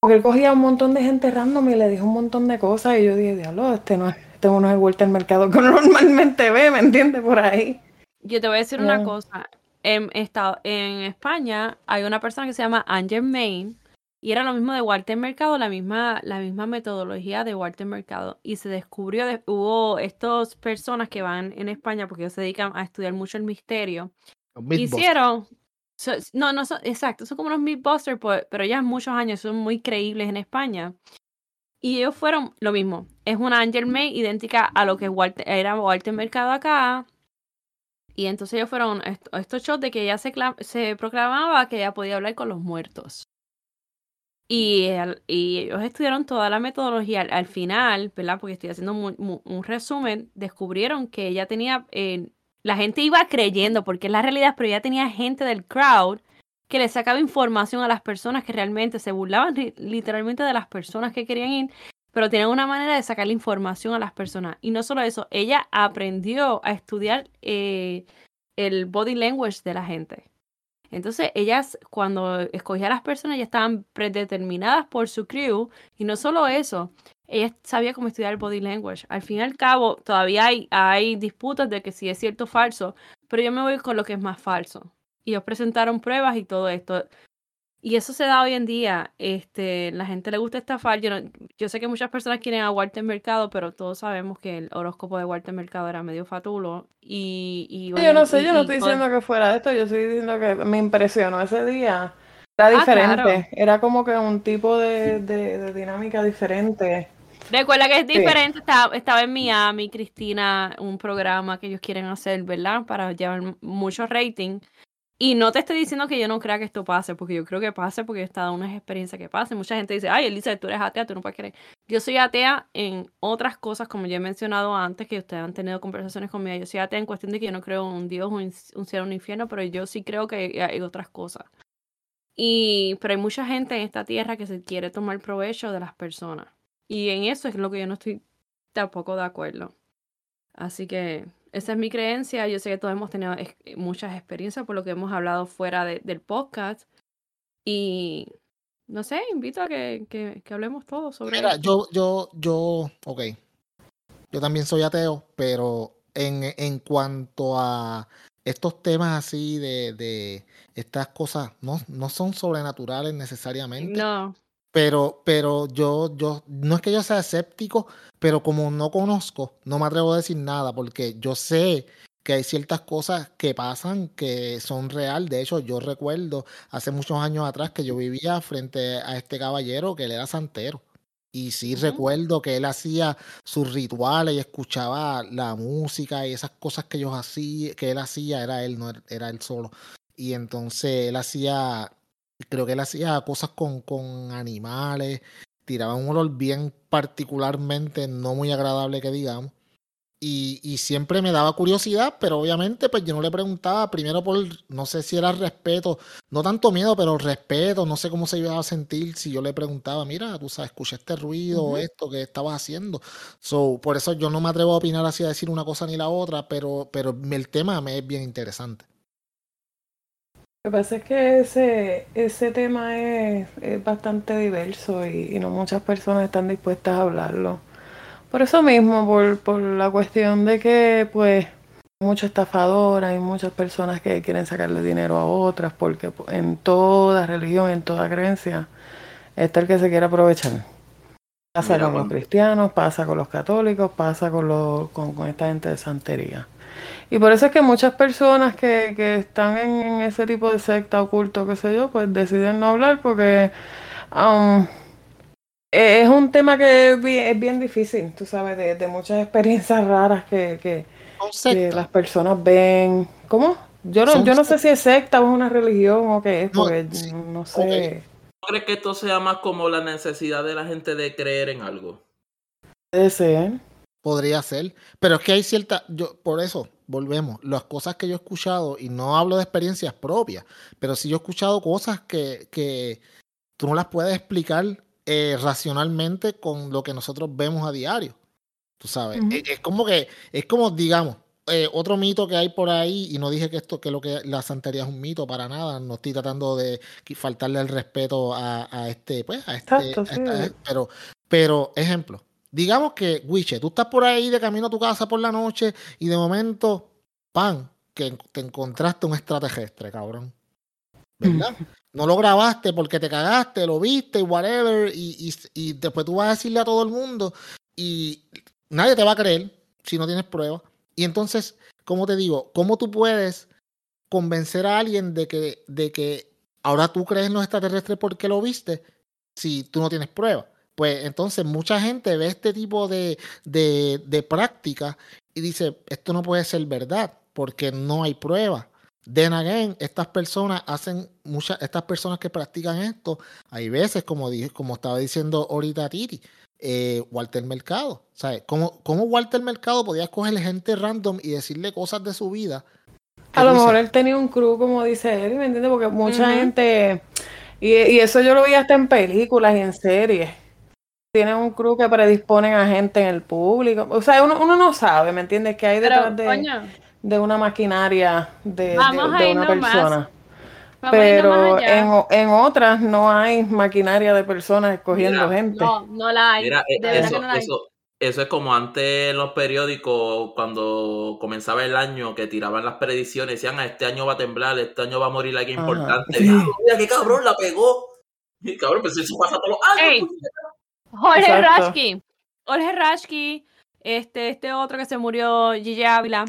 Porque él cogía un montón de gente random y le dijo un montón de cosas. Y yo dije, diablo, este no es, este no es el vuelta al mercado que uno normalmente ve, ¿me entiendes? Por ahí. Yo te voy a decir una Ya. cosa. En, esta- en España hay una persona que se llama Angel Main y era lo mismo de Walter Mercado, la misma, la misma metodología de Walter Mercado. Y se descubrió, de- hubo estas personas que van en España porque ellos se dedican a estudiar mucho el misterio. Hicieron, so- no, no son, exacto, son como unos Mythbusters, pues, pero ya muchos años, son muy creíbles en España. Y ellos fueron lo mismo. Es una Angel May idéntica a lo que Walter, era Walter Mercado acá. Y entonces ellos fueron est- estos shows de que ella se, cla- se proclamaba que ella podía hablar con los muertos. Y, el- y ellos estudiaron toda la metodología. Al, al final, ¿verdad? Porque estoy haciendo un resumen, descubrieron que ella tenía, eh, la gente iba creyendo, porque es la realidad, pero ella tenía gente del crowd que le sacaba información a las personas que realmente se burlaban literalmente de las personas que querían ir pero tienen una manera de sacar la información a las personas. Y no solo eso, ella aprendió a estudiar eh, el body language de la gente. Entonces, ellas, cuando escogía a las personas, ya estaban predeterminadas por su crew. Y no solo eso, ella sabía cómo estudiar el body language. Al fin y al cabo, todavía hay, hay disputas de que si es cierto o falso, pero yo me voy con lo que es más falso. Y ellos presentaron pruebas y todo esto. Y eso se da hoy en día. Este, la gente le gusta estafar. Yo, yo sé que muchas personas quieren a Walter Mercado, pero todos sabemos que el horóscopo de Walter Mercado era medio fatulo. Y, y yo no sé, yo no estoy diciendo que fuera esto, yo estoy diciendo que me impresionó ese día. Era ah, diferente, era como que un tipo de, de, dinámica diferente. Recuerda que es diferente, estaba, estaba, en Miami, Cristina, un programa que ellos quieren hacer, ¿verdad? Para llevar mucho rating. Y no te estoy diciendo que yo no crea que esto pase, porque yo creo que pase, porque he estado en unas experiencias que pasen. Mucha gente dice, ay, Elisa, tú eres atea, tú no puedes creer. Yo soy atea en otras cosas, como ya he mencionado antes, que ustedes han tenido conversaciones conmigo. Yo soy atea en cuestión de que yo no creo en un Dios, un, un cielo, un infierno, pero yo sí creo que hay otras cosas. Y, pero hay mucha gente en esta tierra que se quiere tomar provecho de las personas. Y en eso es lo que yo no estoy tampoco de acuerdo. Así que esa es mi creencia. Yo sé que todos hemos tenido muchas experiencias por lo que hemos hablado fuera del podcast. Y no sé, invito a que, que, hablemos todos sobre Mira, yo, yo, yo, ok. Yo también soy ateo, pero en, en cuanto a estos temas así de, de estas cosas, no, no son sobrenaturales necesariamente. No. Pero, pero yo, yo, no es que yo sea escéptico, pero como no conozco, no me atrevo a decir nada, porque yo sé que hay ciertas cosas que pasan que son real. De hecho, yo recuerdo hace muchos años atrás que yo vivía frente a este caballero que él era santero. Y sí recuerdo que él hacía sus rituales y escuchaba la música y esas cosas que ellos hacía, que él hacía, era él, no era él solo. Y entonces él hacía creo que él hacía cosas con, con animales, tiraba un olor bien particularmente no muy agradable que digamos. Y, y, siempre me daba curiosidad, pero obviamente pues yo no le preguntaba, primero por, no sé si era respeto, no tanto miedo, pero respeto, no sé cómo se iba a sentir si yo le preguntaba, mira, tú sabes, escuché este ruido o esto que estabas haciendo. So, por eso yo no me atrevo a opinar así, a decir una cosa ni la otra, pero, pero el tema me es bien interesante. Lo que pasa es que ese, ese tema es, bastante diverso y, no muchas personas están dispuestas a hablarlo. Por eso mismo, por, por la cuestión de que pues hay mucha estafadora, y muchas personas que quieren sacarle dinero a otras, porque en toda religión, en toda creencia, está el que se quiere aprovechar. Pasa con los cristianos, pasa con los católicos, pasa con, los, con, con esta gente de santería. Y por eso es que muchas personas que, que están en, ese tipo de secta oculto, qué sé yo, pues deciden no hablar porque um, e, es un tema que es bien, difícil, tú sabes, de, muchas experiencias raras que, que, las personas ven. ¿Cómo? Yo no, yo no sé si es secta o es una religión o qué es, porque no, sé. ¿No crees que esto sea más como la necesidad de la gente de creer en algo? Puede ser. Podría ser, pero es que hay cierta, yo por eso volvemos, las cosas que yo he escuchado y no hablo de experiencias propias, pero sí yo he escuchado cosas que, que tú no las puedes explicar eh, racionalmente con lo que nosotros vemos a diario. Tú sabes, e, es, como que es como digamos eh, otro mito que hay por ahí y no dije que esto que lo que la santería es un mito para nada, no estoy tratando de faltarle el respeto a, a este pues a este, pero pero ejemplo digamos que, Wiche, tú estás por ahí de camino a tu casa por la noche y de momento, pan, que te encontraste un extraterrestre, cabrón. ¿Verdad? No lo grabaste porque te cagaste, lo viste, y whatever, y, y, después tú vas a decirle a todo el mundo y nadie te va a creer si no tienes pruebas. Y entonces, ¿cómo te digo? ¿Cómo tú puedes convencer a alguien de que, de que ahora tú crees en los extraterrestres porque lo viste si tú no tienes pruebas? Pues entonces mucha gente ve este tipo de, de, práctica y dice, esto no puede ser verdad porque no hay pruebas. Then again, estas personas hacen muchas, estas personas que practican esto, hay veces, como, dije, como estaba diciendo ahorita Titi, eh, Walter Mercado. ¿Sabes? ¿Cómo, ¿Cómo Walter Mercado podía escoger gente random y decirle cosas de su vida? A lo mejor él tenía un crew, como dice él, ¿me entiendes? Porque mucha gente, y, y, eso yo lo vi hasta en películas y en series, tienen un crew que predisponen a gente en el público. O sea, uno, uno no sabe, ¿me entiendes? Que hay Pero, detrás de, de una maquinaria de, de- Vamos a de una persona. Pero en, en otras no hay maquinaria de personas escogiendo Mira, gente. No, no la hay. Mira, eh, de verdad eso, que no la hay. eso, eso es como antes en los periódicos, cuando comenzaba el año, que tiraban las predicciones, decían, "Ah, este año va a temblar, este año va a morir alguien Ajá, importante. sí. Diablo, Mira, qué cabrón, la pegó. Y cabrón, pues eso pasa todos los años. Jorge Exacto. Rashki. Jorge Rashki, este, este otro que se murió, Gigi Ávila,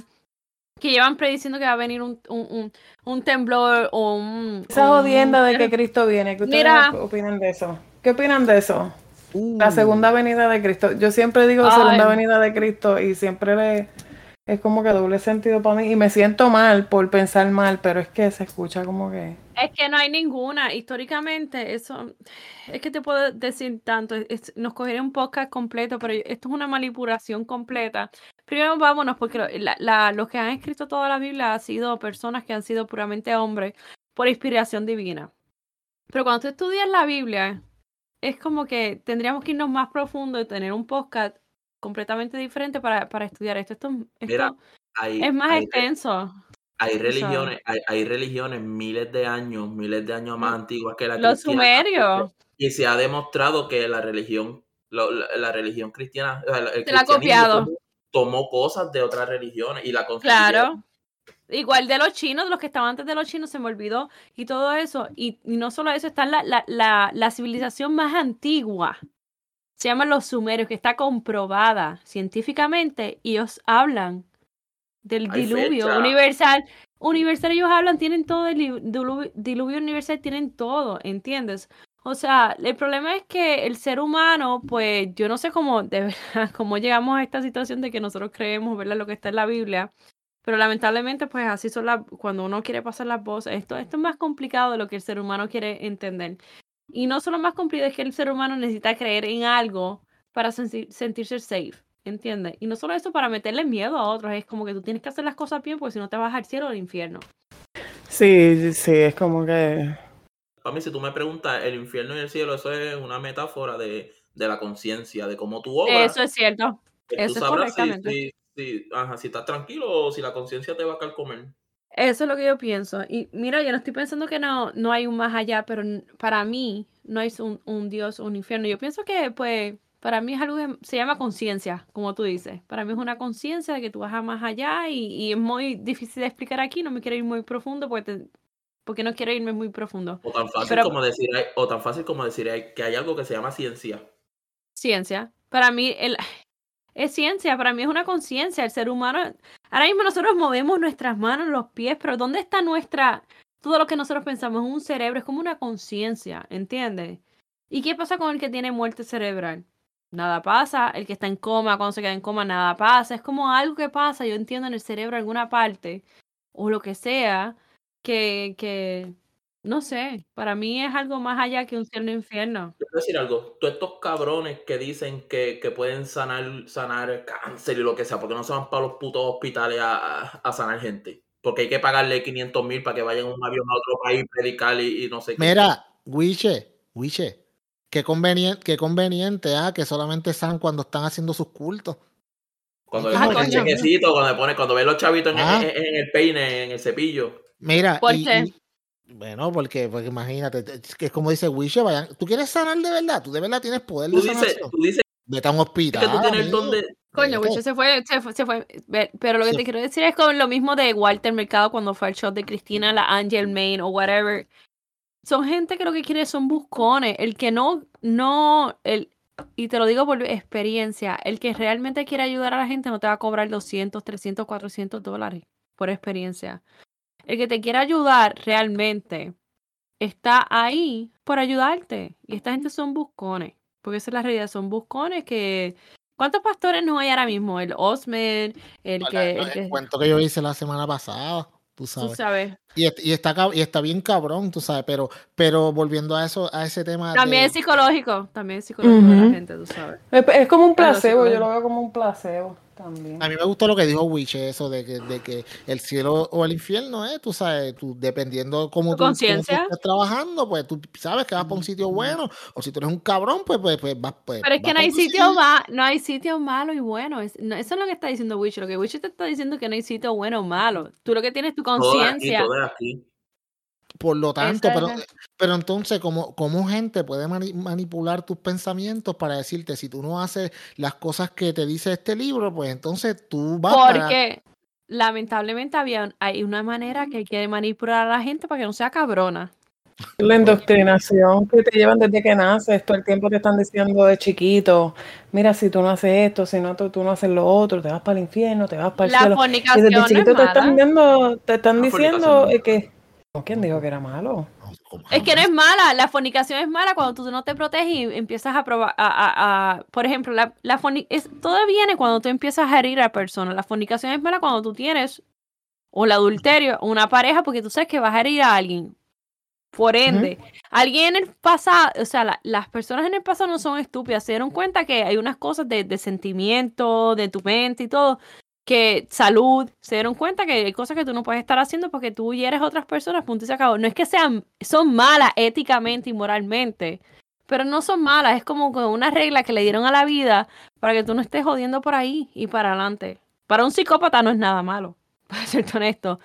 que llevan prediciendo que va a venir un, un, un, un temblor o un... Esa jodienda de que Cristo viene, ¿qué ustedes Mira. opinan de eso? ¿Qué opinan de eso? Uh, La segunda venida de Cristo. Yo siempre digo Ay. segunda venida de Cristo y siempre le es como que doble sentido para mí y me siento mal por pensar mal, pero es que se escucha como que Es que no hay ninguna. Históricamente, eso. Es que te puedo decir tanto. nos cogería un podcast completo, pero esto es una manipulación completa. Primero, vámonos, porque lo- los que han escrito toda la Biblia han sido personas que han sido puramente hombres por inspiración divina. Pero cuando tú estudias la Biblia, es como que tendríamos que irnos más profundo y tener un podcast completamente diferente para, para estudiar esto. Esto, esto Mira, Hay, es más hay- extenso. hay religiones, hay, hay religiones miles de años, miles de años más antiguas que la Los sumerios. Y se ha demostrado que la religión, lo- la, la religión cristiana, el Se la ha copiado. Tomó, tomó cosas de otras religiones y la. Claro. Igual de los chinos, de los que estaban antes de los chinos, se me olvidó. Y todo eso. Y, y no solo eso, está la, la, la, la civilización más antigua. Se llaman los sumerios, que está comprobada científicamente. Y ellos hablan del Hay diluvio fecha. universal. Universal, ellos hablan, tienen todo el dilu- diluvio, diluvio universal, tienen todo, ¿entiendes? O sea, el problema es que el ser humano, pues yo no sé cómo, de verdad, cómo llegamos a esta situación de que nosotros creemos, ¿verdad? Lo que está en la Biblia. Pero lamentablemente, pues así son las, cuando uno quiere pasar las voces, esto, esto es más complicado de lo que el ser humano quiere entender. Y no solo más complicado, es que el ser humano necesita creer en algo para sensi- sentirse safe, ¿entiendes? Y no solo eso para meterle miedo a otros, es como que tú tienes que hacer las cosas bien, porque si no te vas al cielo o al infierno. sí, sí, es como que Para mí, si tú me preguntas, el infierno y el cielo, eso es una metáfora de, de la conciencia, de cómo tú obras. Eso es cierto. tú eso es sabrás si- correctamente. si, si- ajá, si estás tranquilo o si la conciencia te va a calcomer. Eso es lo que yo pienso. Y mira, yo no estoy pensando que no, no hay un más allá, pero para mí no hay un, un Dios o un infierno. Yo pienso que, pues, para mí es algo que se llama conciencia, como tú dices. Para mí es una conciencia de que tú vas a más allá y, y es muy difícil de explicar aquí. No me quiero ir muy profundo porque, te- porque no quiero irme muy profundo. O tan fácil Pero- como decir, hay- o tan fácil como decir hay- que hay algo que se llama ciencia. Ciencia. Para mí el, es ciencia, para mí es una conciencia. El ser humano, ahora mismo nosotros movemos nuestras manos, los pies, pero ¿dónde está nuestra, todo lo que nosotros pensamos? Es un cerebro, es como una conciencia, ¿entiendes? ¿Y qué pasa con el que tiene muerte cerebral? Nada pasa. El que está en coma, cuando se queda en coma, nada pasa. Es como algo que pasa, yo entiendo en el cerebro alguna parte, o lo que sea, que, que, no sé, para mí es algo más allá que un cielo infierno. Yo quiero decir algo, todos estos cabrones que dicen que, que pueden sanar, sanar cáncer y lo que sea, porque no se van para los putos hospitales a, a- sanar gente. Porque hay que pagarle 500 mil para que vayan en un avión a otro país, predicar y, y no sé qué. Mira, Wiche, Wiche, qué conveniente, qué conveniente, ah, que solamente sanan cuando están haciendo sus cultos. Cuando Ah, le ponen chequecito, cuando le ponen, cuando ven los chavitos en, Ah. en- en el peine, en el cepillo. Mira, ¿Por y- qué? y- bueno, porque, porque imagínate, que es como dice Wiche, vayan, ¿tú quieres sanar de verdad? ¿Tú de verdad tienes poder de Tú dices, sanación? tú dices Vete a un que hospital. de... Coño. Wicho se fue, se fue, se fue. Pero lo que Se te quiero decir es con lo mismo de Walter Mercado cuando fue al show de Cristina, la Angel Main o whatever. Son gente que lo que quiere son buscones. El que no, no, el, y te lo digo por experiencia, el que realmente quiere ayudar a la gente no te va a cobrar 200, 300, 400 dólares por experiencia. El que te quiere ayudar realmente está ahí por ayudarte. Y esta gente son buscones. Porque esa es la realidad, son buscones que... ¿Cuántos pastores no hay ahora mismo? El Osmer, el que... El, El que cuento que yo hice la semana pasada, tú tú sabes. Y, y está, cab- y está bien cabrón, tú sabes, pero, pero volviendo a eso, a ese tema También de- es psicológico, también es psicológico de la gente, tú sabes. es, es como un placebo, yo lo veo como un placebo. También. A mí me gustó lo que dijo Wiche, eso de que, de que el cielo o el infierno es, tú sabes, tú dependiendo cómo tú, cómo tú conciencia. estés trabajando, pues tú sabes que vas para un sitio bueno, o si tú eres un cabrón, pues, pues, pues vas pues, Pero es que no hay sitio ma- no hay sitio malo y bueno. Es- no, eso es lo que está diciendo Wichi. Lo que Wichi te está diciendo es que no hay sitio bueno o malo. Tú lo que tienes es tu conciencia. todo es aquí. Por lo tanto, pero, pero entonces, ¿cómo, cómo gente puede mani- manipular tus pensamientos para decirte si tú no haces las cosas que te dice este libro, pues entonces tú vas para... Porque lamentablemente había hay una manera que que manipular a la gente para que no sea cabrona. La indoctrinación que te llevan desde que naces, todo el tiempo te están diciendo de chiquito, mira, si tú no haces esto, si no, tú, tú no haces lo otro, te vas para el infierno, te vas para el La cielo. Y desde no chiquito es te están mala. viendo, te están La diciendo eh, que... ¿No? ¿Quién dijo que era malo? No, ¿cómo Es que no es mala, la fornicación es mala cuando tú no te proteges y empiezas a probar, a, a- a- por ejemplo, la, la es, todo viene cuando tú empiezas a herir a personas. La fornicación es mala cuando tú tienes, o el adulterio, una pareja, porque tú sabes que vas a herir a alguien. Por ende, alguien en el pasado, o sea, la- las personas en el pasado no son estúpidas, se dieron cuenta que hay unas cosas de, de sentimiento, de tu mente y todo, que salud, se dieron cuenta que hay cosas que tú no puedes estar haciendo porque tú hieres a otras personas, punto y se acabó. No es que sean, son malas éticamente y moralmente, pero no son malas, es como una regla que le dieron a la vida para que tú no estés jodiendo por ahí y para adelante. Para un psicópata no es nada malo, para serte honesto,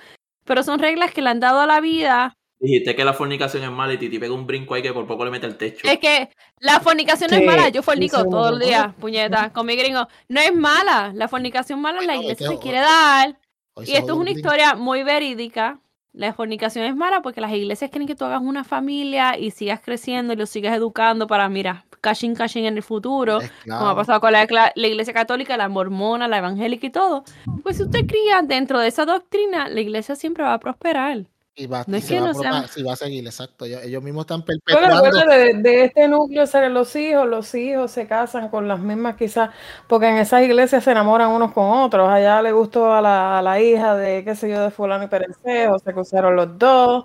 pero son reglas que le han dado a la vida. Dijiste que la fornicación es mala y Titi pega un brinco ahí que por poco le mete el techo. Es que la fornicación no Sí, es mala, yo fornico los dos. días, puñeta, con mi gringo. No es mala, la fornicación mala la iglesia es se que- quiere dar. Y esto es una un historia muy verídica. La fornicación es mala porque las iglesias quieren que tú hagas una familia y sigas creciendo y lo sigas educando para, mira, cashin cashin en el futuro, esclavo. como ha pasado con la, la- la iglesia católica, la mormona, la evangélica y todo. Pues si usted cría dentro de esa doctrina, la iglesia siempre va a prosperar. Y va, No y es se que va a no sea- propagar- sí, va a seguir, exacto. Ellos, ellos mismos están Bueno, perpetuando. recuerda, de, de este núcleo salen los hijos, los hijos se casan con las mismas quizás, porque en esas iglesias se enamoran unos con otros. Allá le gustó a la, a la hija de, qué sé yo, de fulano y perencejo, se casaron los dos,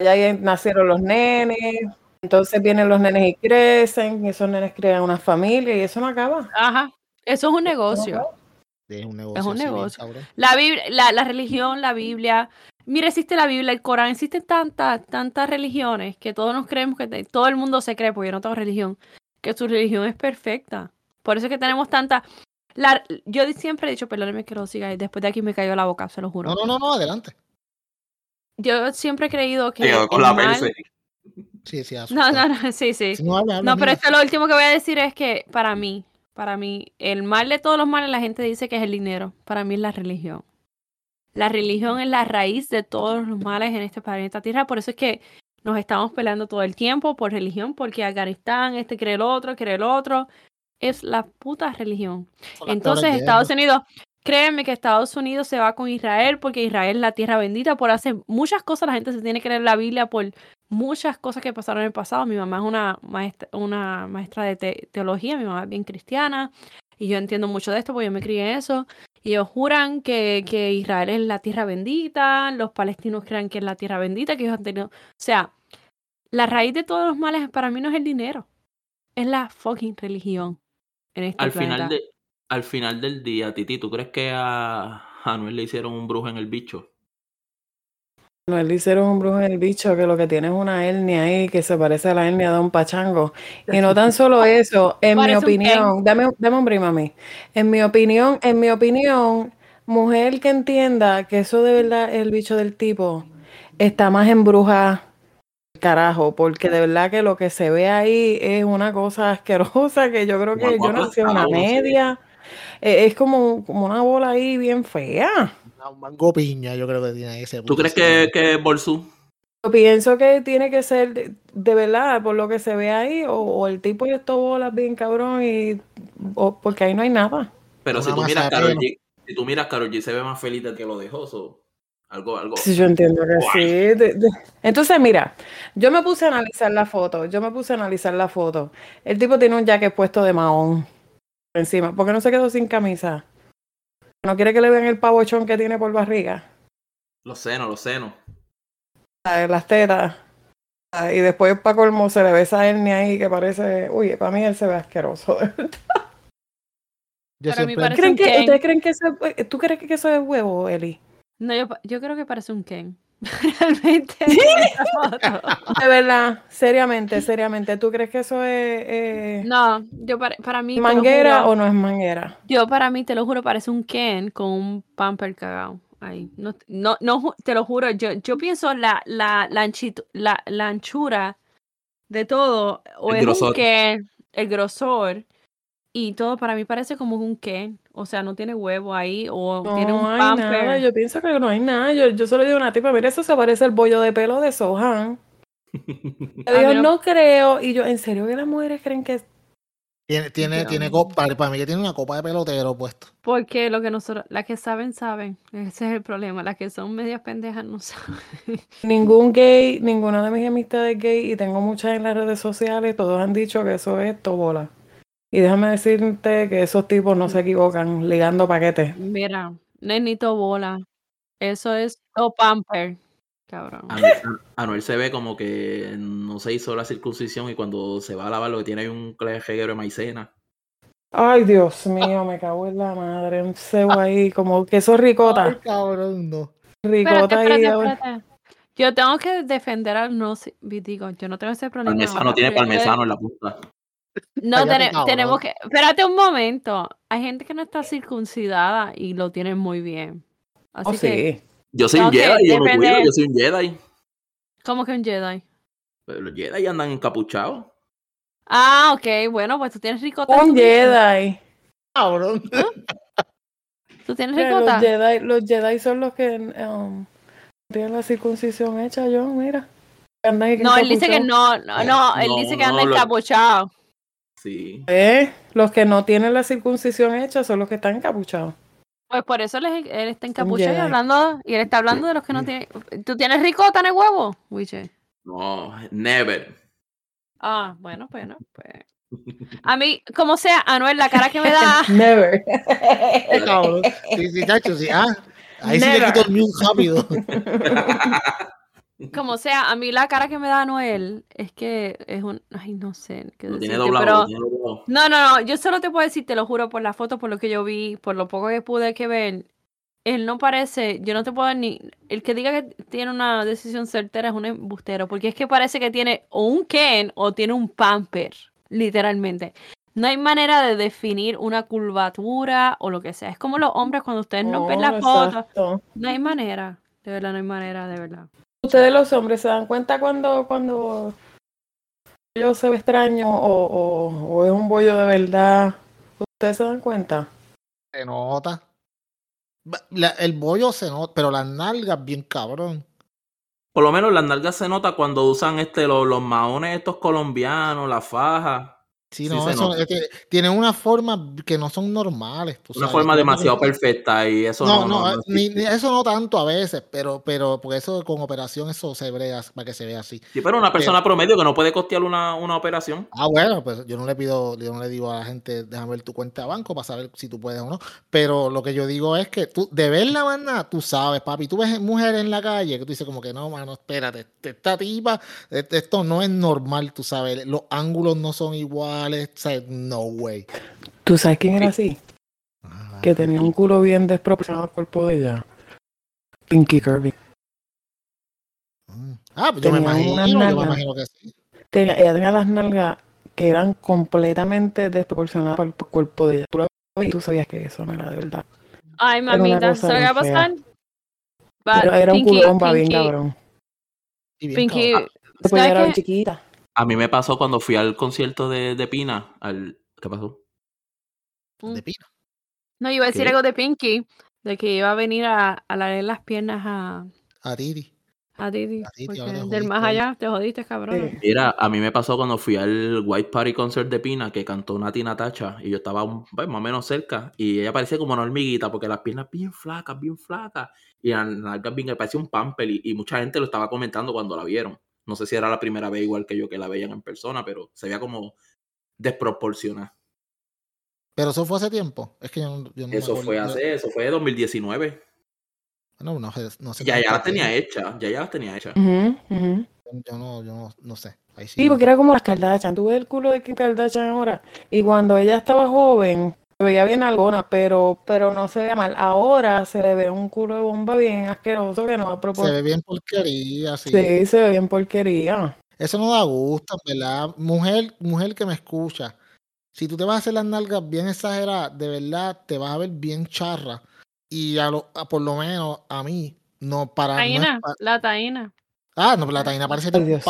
allá nacieron los nenes, entonces vienen los nenes y crecen, y esos nenes crean una familia y eso no acaba. Ajá. Eso es un negocio. Es un negocio. Es un negocio. cabrón. La, Biblia, la, la religión, la Biblia. Mira, existe la Biblia, el Corán, existen tantas, tantas religiones que todos nos creemos que te- todo el mundo se cree, porque yo no tengo religión, que su religión es perfecta. Por eso es que tenemos tanta. La, yo siempre he dicho, perdóneme que lo siga, y después de aquí me cayó la boca, se lo juro. No, no, no, no, adelante. Yo siempre he creído que. Tío, con la mal-. Sí, sí, No, no, no, sí, sí. Si no habla, habla, No, pero esto lo último que voy a decir es que para mí, para mí, el mal de todos los males, la gente dice que es el dinero. Para mí es la religión. La religión es la raíz de todos los males en este planeta Tierra. Por eso es que nos estamos peleando todo el tiempo por religión, porque Afganistán, este cree el otro, cree el otro. Es la puta religión. Entonces, Estados. Unidos, créeme que Estados Unidos se va con Israel porque Israel es la tierra bendita por hacer muchas cosas. La gente se tiene que leer la Biblia por muchas cosas que pasaron en el pasado. Mi mamá es una maestra, una maestra de te- teología, mi mamá es bien cristiana y yo entiendo mucho de esto porque yo me crié en eso. Y ellos juran que, que Israel es la tierra bendita, los palestinos creen que es la tierra bendita, que ellos han tenido... O sea, la raíz de todos los males para mí no es el dinero, es la fucking religión en este Al planeta. final, de, al final del día, Titi, ¿tú crees que a Anuel le hicieron un brujo en el bicho? No, él hicieron un brujo en el bicho que lo que tiene es una hernia ahí que se parece a la hernia de un pachango. Y no tan solo eso, en mi opinión, dame, dame un primo a mí. En mi opinión, en mi opinión, mujer que entienda que eso de verdad es el bicho del tipo, está más en bruja carajo, porque de verdad que lo que se ve ahí es una cosa asquerosa que yo creo que yo una no sé. media. Eh, Es como, como una bola ahí bien fea. Un mango piña, yo creo que tiene ese. ¿Tú crees que, que es Bolsú? Yo pienso que tiene que ser de, de verdad, por lo que se ve ahí, o, o el tipo de estos bolas bien cabrón, y, o- porque ahí no hay nada. Pero si tú miras de Karol. G, si tú miras Karol G se ve más feliz del que lo dejó, so, algo, algo. Sí, yo entiendo que Guay. sí. de- de- Entonces, mira, yo me puse a analizar la foto, yo me puse a analizar la foto. El tipo tiene un jacket puesto de mahón encima. ¿Por qué no se quedó sin camisa? ¿No quiere que le vean el pavochón que tiene por barriga? Los senos, los senos. Ah, Las tetas. Ah, Y después, para colmo, se le ve esa hernia ahí que parece... Uy, para mí él se ve asqueroso. Yo Para mí siempre parece- ¿Creen un que, Ken. ¿Ustedes creen que eso es- ¿Tú crees que eso es huevo, Eli? No, yo, yo creo que parece un Ken. Realmente. foto. De verdad, seriamente, seriamente. ¿Tú crees que eso es eh, No, yo para, para mí. manguera juro, o no es manguera? Yo para mí, te lo juro, parece un Ken con un pamper cagado. Ahí. No, no, no, te lo juro. Yo, yo pienso la, la, la, anchito- la, la anchura de todo. O El es grosor. un Ken, el grosor. Y todo para mí parece como un Ken. O sea, no tiene huevo ahí. O tiene un No hay pamper. nada, yo pienso que no hay nada. Yo, yo solo digo a una tipa, mira, eso se parece al bollo de pelo de Sohan. Yo no- no creo. Y yo, ¿en serio que las mujeres creen que tiene, tiene, tiene copa, para, para mí que tiene una copa de pelotero puesto. Porque lo que nosotros, las que saben, saben. Ese es el problema. Las que son medias pendejas no saben. ningún gay, ninguna de mis amistades gay, y tengo muchas en las redes sociales, todos han dicho que eso es tobola. Y déjame decirte que esos tipos no se equivocan ligando paquetes. Mira, nenito bola. Eso es o pamper. Cabrón. Anuel, Anuel se ve como que no se hizo la circuncisión y cuando se va a lavar lo que tiene hay un reguero de maicena. Ay, Dios mío, me cago en la madre. Un cebo ahí, como queso ricota. Ay, cabrón, no. Ricota ahí. espérate. Yo tengo que defender al no, digo, yo no tengo ese problema. Parmesano ahora, tiene parmesano en la punta. No, cabrón. tenemos que. Espérate un momento. Hay gente que no está circuncidada y lo tienen muy bien. Así Oh, que, sí. Yo soy un Jedi, yo no defender- cuido, yo soy un Jedi. ¿cómo que un Jedi? Pero los Jedi andan encapuchados. Ah, ok, bueno, pues tú tienes ricota. Un. Jedi. Cabrón. Tú tienes Mira, Los ricota. Jedi, los Jedi son los que um, tienen la circuncisión hecha, yo, mira. No, él dice que no, no, no, él No, dice que no, anda lo- encapuchado. Sí. Eh, Los que no tienen la circuncisión hecha son los que están encapuchados. Pues por eso él, es- él está encapuchado y hablando, y él está hablando de los que no tienen. ¿Tú tienes ricota en el huevo, Wiche? No, never. Ah, bueno, bueno, pues. A mí, como sea, Anuel, la cara que me da. Never. Cabrón. Sí, sí, chacho, sí. Ah, ahí sí le Never. quito el mute rápido. Como sea, a mí la cara que me da Anuel es que es un. Ay, no sé. qué Lo tiene doblado, pero- lo tiene doblado. No, no, no. Yo solo te puedo decir, te lo juro, por la foto, por lo que yo vi, por lo poco que pude que ver. Él no parece, yo no te puedo ni. El que diga que tiene una decisión certera es un embustero, porque es que parece que tiene o un Ken o tiene un pamper, literalmente. No hay manera de definir una curvatura o lo que sea. Es como los hombres cuando ustedes no, ven la Oh, foto. No hay manera. De verdad, no hay manera, de verdad. Ustedes los hombres se dan cuenta cuando, cuando yo se ve extraño o, o, o es un bollo de verdad. Ustedes se dan cuenta. Se nota. La- el bollo se nota, pero las nalgas bien cabrón. Por lo menos las nalgas se nota cuando usan este los, los maones estos colombianos, la faja. Sí, no, eso, es que una forma que no son normales. tú Una sabes, forma que- demasiado perfecta y eso No, no, no, no, eh, ni- ni- eso no tanto a veces, pero, pero porque eso con operación eso se brega para que se vea así. Sí, pero una persona promedio que no puede costear una, una operación. Ah, bueno, pues yo no le pido, yo no le digo a la gente, déjame ver tu cuenta de banco para saber si tú puedes o no. Pero lo que yo digo es que tú, de ver la banda, tú sabes, papi, tú ves mujeres en la calle que tú dices como que no, mano, espérate, esta tipa, este- esto no es normal, tú sabes, los ángulos no son iguales, o sea, no way. ¿Tú sabes quién era así? Ah, Que tenía un culo bien desproporcionado al cuerpo de ella. Pinky Kirby. mm. Ah, pues yo me Tenía imagino, unas yo me imagino que sí. Tenía, ella tenía las nalgas que eran completamente desproporcionadas al cuerpo de ella. Tú y tú sabías que eso no era de verdad. Ay, mamita, cosa ¿sabes qué va a pasar? Pero era un Pinky- culo bomba bien cabrón. Y bien Pinky, cabrón. Después chiquita. A mí me pasó cuando fui al concierto de, de Pina. Al, ¿Qué pasó? de pino. No, iba a decir ¿Qué? algo de Pinky, de que iba a venir a, a leer las piernas a, A Didi. A porque te del más allá, te jodiste, cabrón. Sí. Mira, a mí me pasó cuando fui al White Party Concert de Pina, que cantó Nati Natacha, y yo estaba un- pues, más o menos cerca, y ella parecía como una hormiguita, porque las piernas bien flacas, bien flacas, y las nalgas bien, parecía un pamper, y, y mucha gente lo estaba comentando cuando la vieron. No sé si era la primera vez igual que yo que la veían en persona, pero se veía como desproporcionada. Pero eso fue hace tiempo. Es que yo no, yo no Eso fue hace, eso fue 2019. No, no, sé- no sé Ya ya las tenía hechas, ya ya las tenía ujú. Yo no, yo no, no sé. Ahí sí. Sí, porque era como las Kardashian. Tú ves el culo de Kim Kardashian ahora. Y cuando ella estaba joven, veía bien alguna, pero, pero no se veía mal. Ahora se le ve un culo de bomba bien asqueroso que no va a Se proponer. ve bien porquería, sí. Sí, se ve bien porquería. Eso no da gusto, ¿verdad? Mujer, mujer que me escucha. Si tú te vas a hacer las nalgas bien exageradas, de verdad te vas a ver bien charra. Y a lo, a por lo menos a mí, no para. no Taína, la taína. ah, no, la taína parece un mío,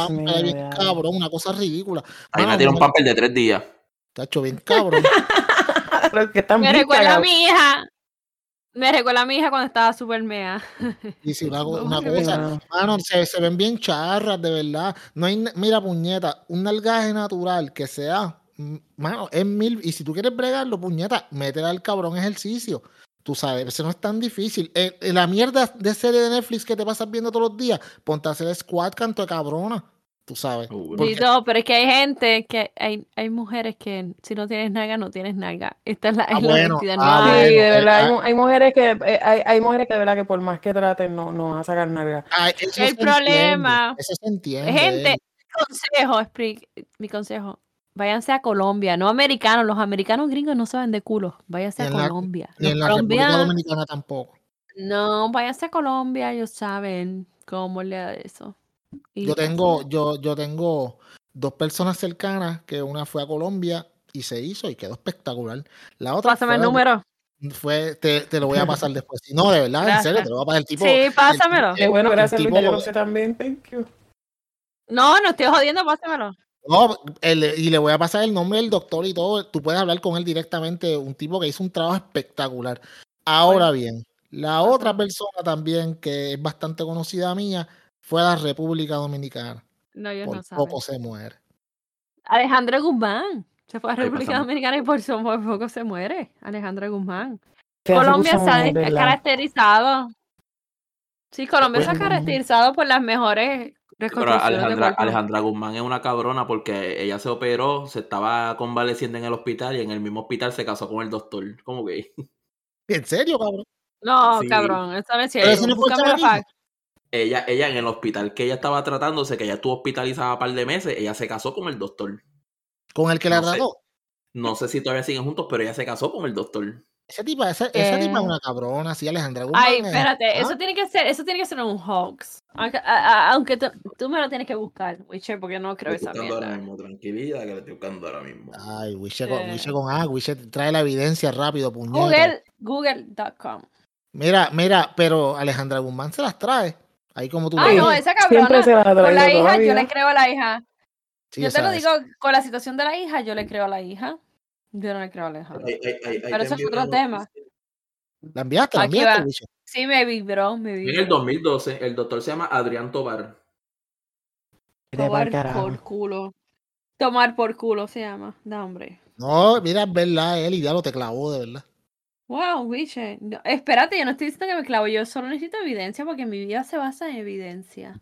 bien cabrón, una cosa ridícula. Me tiene un papel de tres días. tacho, bien cabrón. Los que están Me bien recuerda a mi hija. Me recuerda a mi hija cuando estaba súper mea. Y si una, una cosa, mano. se, se ven bien charras, de verdad. No hay, mira, puñeta, un nalgaje natural que sea, mano, es mil. Y si tú quieres bregarlo, puñeta, métele al cabrón ejercicio. Tú sabes, eso no es tan difícil. Eh, eh, la mierda de serie de Netflix que te pasas viendo todos los días, ponte a hacer squat, canto de cabrona. Tú sabes. Uy. Porque- Dito, pero es que hay gente que hay, hay mujeres que si no tienes nalga, no tienes nalga. Esta es la, Ah, es bueno, ah, no Sí, hay- de verdad, eh, mujeres que eh, hay, hay mujeres que de verdad que por más que traten no, no van a sacar nalga. Ay, eso se El entiende, problema- Eso se entiende. Gente, eh. consejo, Sprig, mi consejo. Váyanse a Colombia, no americanos. Los americanos gringos no saben de culo. Váyanse a la- Colombia. Ni en la República Dominicana tampoco. no, váyanse a Colombia, ellos saben cómo le da eso. Y Yo tengo, yo, yo tengo dos personas cercanas que una fue a Colombia y se hizo y quedó espectacular. La otra Pásame el número. fue te, te lo voy a pasar después. No, de verdad, en serio, te lo voy a pasar el tipo. Sí, pásamelo. Qué bueno, el gracias tipo- Luis, yo lo sé también, thank you. No, no estoy jodiendo, pásamelo. No, el- y le voy a pasar el nombre del doctor y todo. Tú puedes hablar con él directamente. Un tipo que hizo un trabajo espectacular. Ahora bien, la otra persona también que es bastante conocida mía fue a la República Dominicana. No, ellos Por no saben. poco se muere. Alejandra Guzmán. Se fue a Ahí República. Dominicana y por, su- por poco se muere. Alejandra Guzmán. Colombia se ha caracterizado. Sí, Colombia se ha Bueno. caracterizado por las mejores Pero Alejandra, Guzmán es una cabrona porque ella se operó, se estaba convaleciendo en el hospital y en el mismo hospital se casó con el doctor. ¿Cómo que? ¿En serio, cabrón? No, Sí. cabrón, eso no es Pero cierto. eso no fue el la. Ella, ella en el hospital que ella estaba tratándose, que ella estuvo hospitalizada un par de meses, ella se casó con el doctor. Con el que la No sé. trató. No sé si todavía siguen juntos, pero ella se casó con el doctor. Ese tipo, esa, esa tipa es Eh. una cabrona, sí, Alejandra Guzmán. Ay, es- espérate, ¿ah? eso tiene que ser, eso tiene que ser un hoax. Aunque, a- a- aunque tú, tú me lo tienes que buscar, Witcher, porque no creo estoy esa buscando ahora mierda. mismo, tranquilidad, que le estoy buscando ahora mismo. Ay, Wiche con, Eh. Wiche con A, Wiche trae la evidencia rápido, puñeta. Google, google.com. Mira, mira, pero Alejandra Guzmán se las trae. Ahí como tú Ah, no, esa Siempre cabrona. se la Con la hija, yo le creo a la hija. Sí, yo te lo digo, con la situación de la hija, yo le creo a la hija. Yo no le creo a ay, ay, ay, Pero eso es otro tema. ¿La enviaste? ¿La enviaste? Sí, me vibró, me En el vibró. 2012, el doctor se llama Adrián Tobar. Tomar por culo. Tomar por culo se llama. No, hombre. No, mira, es verdad, él y ya lo te clavó, de verdad. Wow, Wiche. No, espérate, yo no estoy diciendo que me clavo. Yo solo necesito evidencia porque mi vida se basa en evidencia.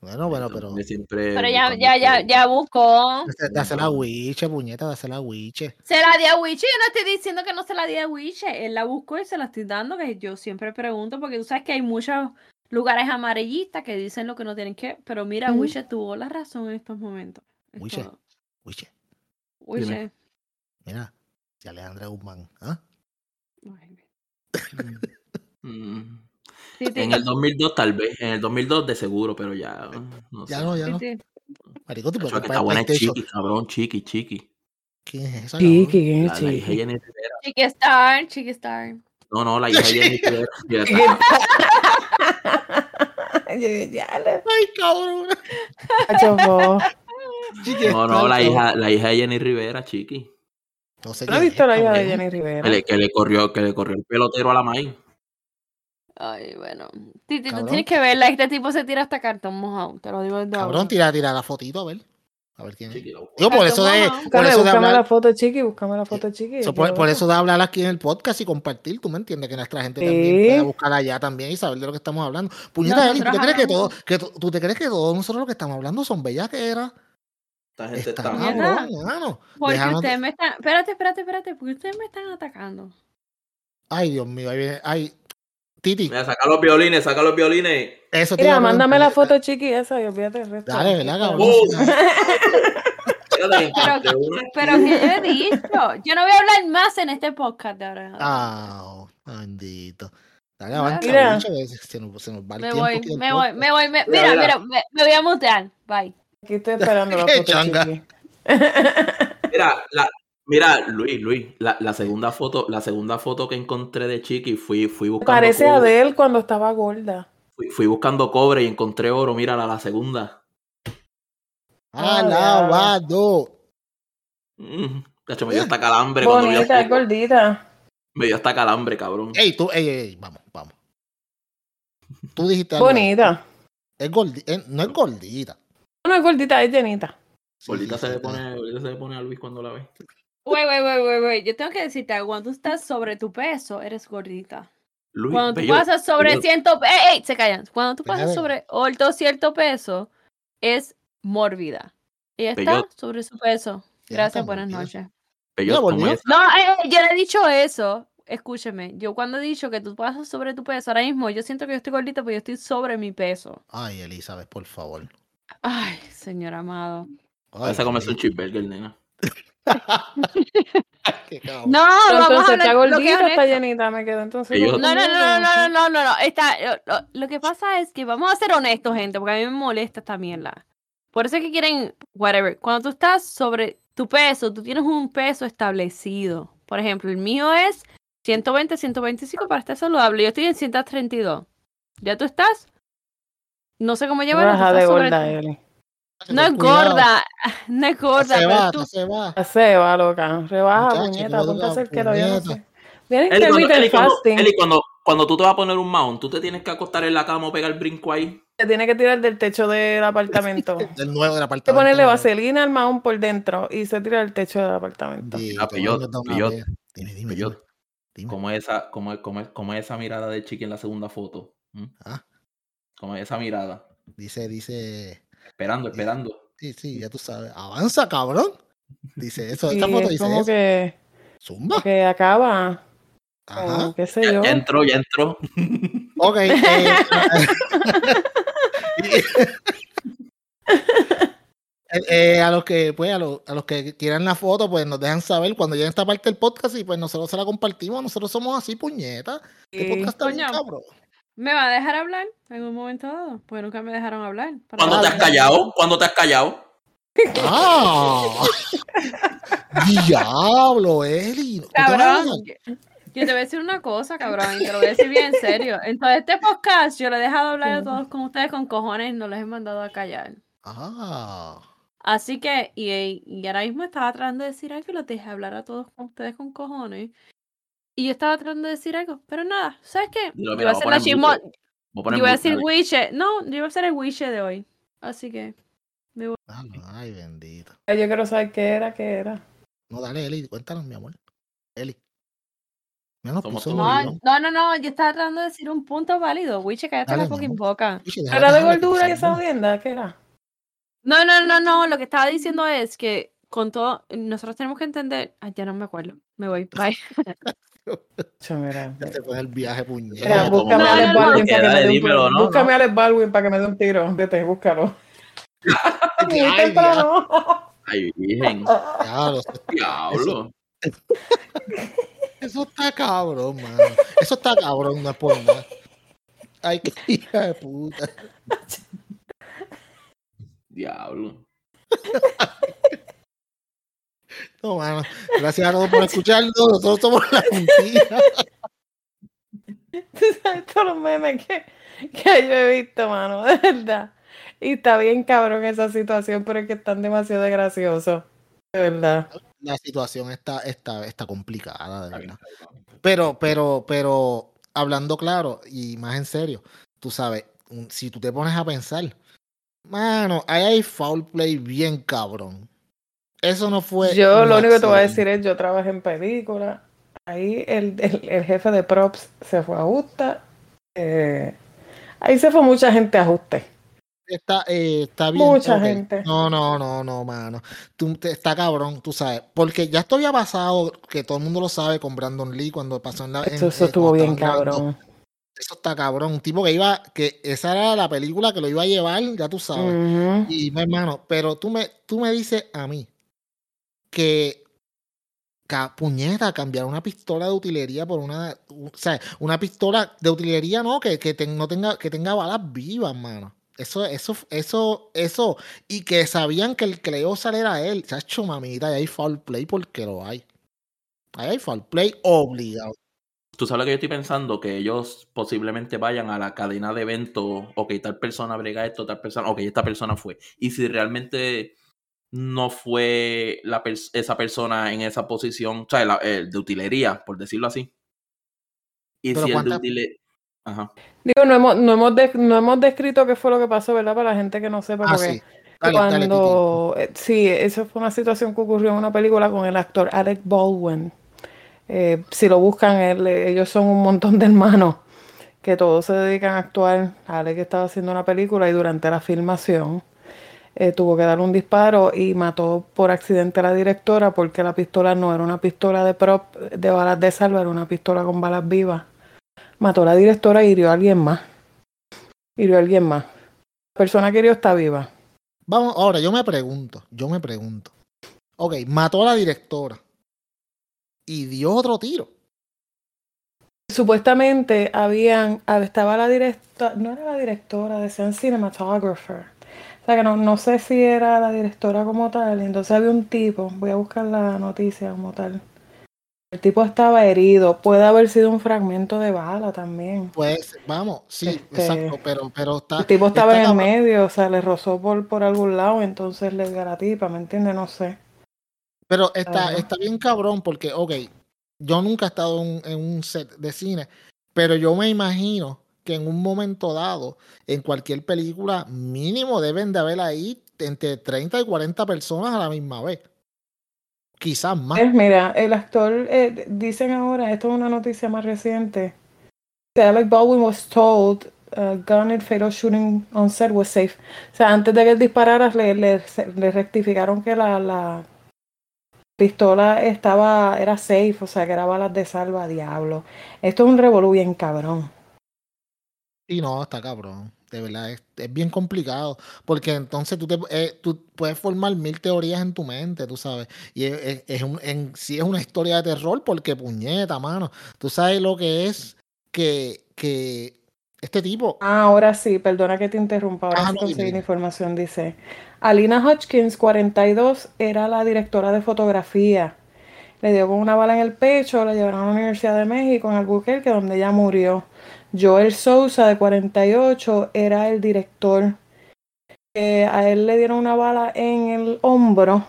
Bueno, bueno, pero. Siempre Pero ya, ya, ya, ya buscó. Dásela a Wiche, puñeta, dásela a Wiche. Se la di a Wiche. Yo no estoy diciendo que no se la di a Wiche. Él la buscó y se la estoy dando. Que yo siempre pregunto porque tú sabes que hay muchos lugares amarillistas que dicen lo que no tienen que. Pero mira, Ujú. Wiche tuvo la razón en estos momentos. Es Wiche. Wiche, Wiche. mira, si Alejandra Guzmán, ¿ah? Mm. Sí, sí, En el 2002 tal vez, en el 2002 de seguro, pero ya no sé. Ya no, ya no. sí. Marico, tú puedes Chacho, que está buena es. Chiqui, cabrón, Chiqui, Chiqui. ¿Quién es esa? Chiqui? ¿quién La, es la hija Chiqui? Jenny Rivera. Chiqui Star, Chiqui Star. No, no, la hija de Jenny Rivera. Ay, cabrón. No, no, la hija, la hija de Jenny Rivera, Chiqui. No sé ¿No visto la hija de. Jenny Rivera? Que le, que le corrió, que le corrió el pelotero a la maíz. Ay, bueno. Titi, tú tienes que verla. Este tipo se tira hasta cartón mojado. Te lo digo desde Cabrón, tira, tira la fotito, a ver. A ver quién es. Chiqui. Digo, por eso de, mojado. por Búscame, eso de búscame hablar, la foto chiqui, búscame la foto chiqui. por, eso de hablar aquí en el podcast y compartir, tú me entiendes que nuestra gente también Sí. pueda buscar allá también y saber de lo que estamos hablando. Puñeta, Eli, ¿tú te crees que todo, que tú, te crees que todos nosotros lo que estamos hablando son bellaqueras? Esta gente Está cabrón. Porque Déjanos- ustedes me están. Espérate, espérate, espérate. Porque ustedes me están atacando. Ay, Dios mío, ahí viene, ay, Titi, Mira, saca los violines, saca los violines. eso iba Mira, mándame la foto chiqui esa y olvídate el resto. Dale, ¿verdad, cabrón? Oh. Pero que yo he dicho, yo no voy a hablar más en este podcast de ahora. Ah, bendito. Dale, Mira. se, nos, se nos va el me tiempo voy, me voy, me voy, me- Mira, mira, mira. mira, me, me voy a mutear. Bye. Aquí estoy esperando la foto, changa. chiqui. Mira, la, mira, Luis, Luis, la, la segunda foto, la segunda foto que encontré de Chiqui, fui, fui buscando Parece a cobre, Adele cuando estaba gorda. fui, fui buscando cobre y encontré oro, mírala, la segunda. Ah, Ah, Alabado. Mm, tacho, me dio hasta calambre cuando vi la Bonita, gordita. Me dio hasta calambre, cabrón. Ey, tú, ey, ey, ey, vamos, vamos. Tú dijiste. Bonita. Es gordi- eh, no es gordita. No es gordita, es llenita. Sí, se, le sí, pone, se le pone a Luis cuando la ve. Güey, güey, güey, güey, güey. Yo tengo que decirte. Cuando tú estás sobre tu peso, eres gordita. Luis, Cuando tú bello, pasas sobre bello. ciento... ¡Ey, ey! Se callan. Cuando tú pasas sobre alto cierto peso, es mórbida. Ella está Bello. sobre su peso. Gracias, buenas noches. No, eh, eh, yo no he dicho eso. Escúcheme, yo cuando he dicho que tú pasas sobre tu peso, ahora mismo yo siento que yo estoy gordita, pero yo estoy sobre mi peso. Ay, Elizabeth, por favor. Ay, señor amado. Ay, Vas a comerse un cheeseburger, nena. No, Pero vamos a hablar lo que está llenita, me quedo entonces. No, no, no, no, no, no, no, no. Está, lo, lo- lo que pasa es que vamos a ser honestos, gente, porque a mí me molesta esta mierda. Por eso es que quieren, whatever. Cuando tú estás sobre tu peso, tú tienes un peso establecido. Por ejemplo, el mío es 120, 125 para estar saludable. Yo estoy en 132. ¿Ya tú estás? No sé cómo llevarlo. tú Raja de gorda, Eli. No es gorda, no es gorda, Se va, tú, se va. Se va, loca. Rebaja, puñeta, ponte a hacer loca, keto, yo no puñeta. sé. Viene Eli, cuando, Eli, cuando, fasting. Eli, cuando, cuando tú te vas a poner un mount, tú te tienes que acostar en la cama o pegar el brinco ahí. Se tiene que tirar del techo del apartamento. Hay Del nuevo del que apartamento. ponerle nuevo. vaselina al mahón por dentro y se tira del techo del apartamento. Bendito, Ah. Dime, dime, dime. Dime. ¿Cómo es esa, cómo es, cómo es- cómo es esa mirada de Chiqui en la segunda foto? ¿Mm? Ah. ¿Cómo es esa mirada? Dice, dice. Esperando, esperando. Sí, sí, ya tú sabes. Avanza, cabrón. Dice eso. Esta foto es dice como eso. que, Zumba. que acaba, Ajá. o qué sé Ya, yo. ya entró, ya entró. Ok. eh, eh, eh, a los que pues a los, a los que quieran la foto pues nos dejan saber cuando llegue esta parte del podcast y pues nosotros se la compartimos nosotros somos así puñeta ¿Qué Y- podcast tan Coño. cabrón? ¿Me va a dejar hablar en un momento dado? Pues nunca me dejaron hablar. ¿Cuándo te has callado? ¿Cuándo te has callado? ¡Ah! ¡Diablo, Eli! ¿Tú te vas a Cabrón, yo, yo te voy a decir una cosa, cabrón, y te lo voy a decir bien en serio. En todo este podcast yo le he dejado hablar a todos con ustedes con cojones y no les he mandado a callar. ¡Ah! Así que, y, y ahora mismo estaba tratando de decir algo y los dejé hablar a todos con ustedes con cojones. Y yo estaba tratando de decir algo, pero nada, ¿sabes qué? Yo mira, voy a voy a hacer la chismo, yo voy a decir wiche, no, yo voy a hacer el wiche de hoy. Así que, Ay, bendito. Yo quiero saber qué era, qué era. No, dale, Eli, cuéntanos, mi amor. Eli. No, no, no, no, yo estaba tratando de decir un punto válido. Wiche, cállate la fucking boca. ¿Era de gordura y esa ¿no? jodienda? ¿Qué era? No, no, no, no, lo que estaba diciendo es que con todo, nosotros tenemos que entender, ay, ya no me acuerdo, me voy, bye. Cho, mira, Ya te pone el viaje, puñeta. Mira, ¿Cómo- búscame a Alex Baldwin para que me dé un tiro. Búscame no. a Alex Baldwin para que me dé un tiro. Vete, búscalo. Muy Ay, temprano. Ay, virgen. Diablo, eso- Diablo. Eso está cabrón, mano. Eso está cabrón, no es por nada. Ay, qué hija de puta. Diablo. No, mano. Gracias a todos por escucharnos. Nosotros somos la puntilla. Tú sabes todos los memes que, que yo he visto, mano, de verdad. Y está bien cabrón esa situación, pero es que están demasiado graciosos. De verdad. La situación está, está, está complicada, de verdad. Pero, pero, pero, hablando claro y más en serio, tú sabes, si tú te pones a pensar, mano, ahí hay foul play bien cabrón. Eso no fue. Yo lo único que te voy a decir es, yo trabajé en película. Ahí el, el, el jefe de props se fue a justa. eh, ahí se fue mucha gente a ajuste. Está, eh, está bien. Mucha ok. gente. No, no, no, no, mano. Tú, te- está cabrón, tú sabes. Porque ya esto había pasado, que todo el mundo lo sabe con Brandon Lee cuando pasó en la. en- Eso, eso eh, estuvo bien estaban grabando. cabrón. Eso está cabrón. Un tipo que iba, que esa era la película que lo iba a llevar, ya tú sabes. Ujú. Y mi hermano, pero tú me, tú me dices a mí que puñeta, cambiar una pistola de utilería por una, o sea, una pistola de utilería no, que, que no tenga, que tenga balas vivas, mano. Eso, eso, eso, eso, y que sabían que el que usar era él. Chacho, mamita, y hay foul play porque lo hay. Ahí hay foul play obligado. Tú sabes lo que yo estoy pensando, que ellos posiblemente vayan a la cadena de eventos, ok, tal persona brega esto, tal persona, ok, esta persona fue. Y si realmente no fue la pers- esa persona en esa posición, o sea, la- el de utilería, por decirlo así. Y Pero si el de ¿cuántas- utilería... Ajá. Digo, no hemos, no, hemos de- no hemos descrito qué fue lo que pasó, ¿verdad? Para la gente que no sepa, Ah, porque sí. Dale, cuando... eh, sí, eso fue una situación que ocurrió en una película con el actor Alec Baldwin. Eh, si lo buscan, él- ellos son un montón de hermanos que todos se dedican a actuar. Alec estaba haciendo una película y durante la filmación eh, tuvo que dar un disparo y mató por accidente a la directora porque la pistola no era una pistola de prop de balas de salva, era una pistola con balas vivas. Mató a la directora y hirió a alguien más. Hirió a alguien más. La persona que hirió está viva. Vamos, ahora yo me pregunto, yo me pregunto. Ok, mató a la directora y dio otro tiro. Supuestamente habían, estaba la directora, no era la directora, decían cinematographer. Sea que no, no sé si era la directora como tal. Entonces había un tipo, voy a buscar la noticia como tal. El tipo estaba herido, puede haber sido un fragmento de bala también. Pues vamos, sí, Este, exacto, pero, pero está. El tipo estaba en el medio, o sea, le rozó por, por algún lado, entonces le dio a la tipa, ¿me entiendes? No sé. Pero está, está bien cabrón porque, ok, yo nunca he estado en, en un set de cine, pero yo me imagino en un momento dado, en cualquier película, mínimo deben de haber ahí entre 30 y 40 personas a la misma vez. Quizás más. Eh, mira, el actor, eh, dicen ahora, esto es una noticia más reciente, que Alec Baldwin was told uh, gun fatal shooting on set was safe. O sea, antes de que él disparara, le, le rectificaron que la, la pistola estaba, era safe, o sea, que era balas de salva, diablo. Esto es un revolú bien cabrón. Y no, está cabrón. De verdad, es, es bien complicado. Porque entonces tú, te, eh, tú puedes formar mil teorías en tu mente, tú sabes. Y es, es- es un, en, sí es una historia de terror porque puñeta, mano. Tú sabes lo que es que, que este tipo. Ah, ahora sí, perdona que te interrumpa, ahora Ah, sí no, conseguí la información, dice. Alina Hodgkins, 42, era la directora de fotografía. Le dio con una bala en el pecho, la llevaron a la Universidad de México en Albuquerque, donde ella murió. Joel Sousa, de 48, era el director. Eh, a él le dieron una bala en el hombro.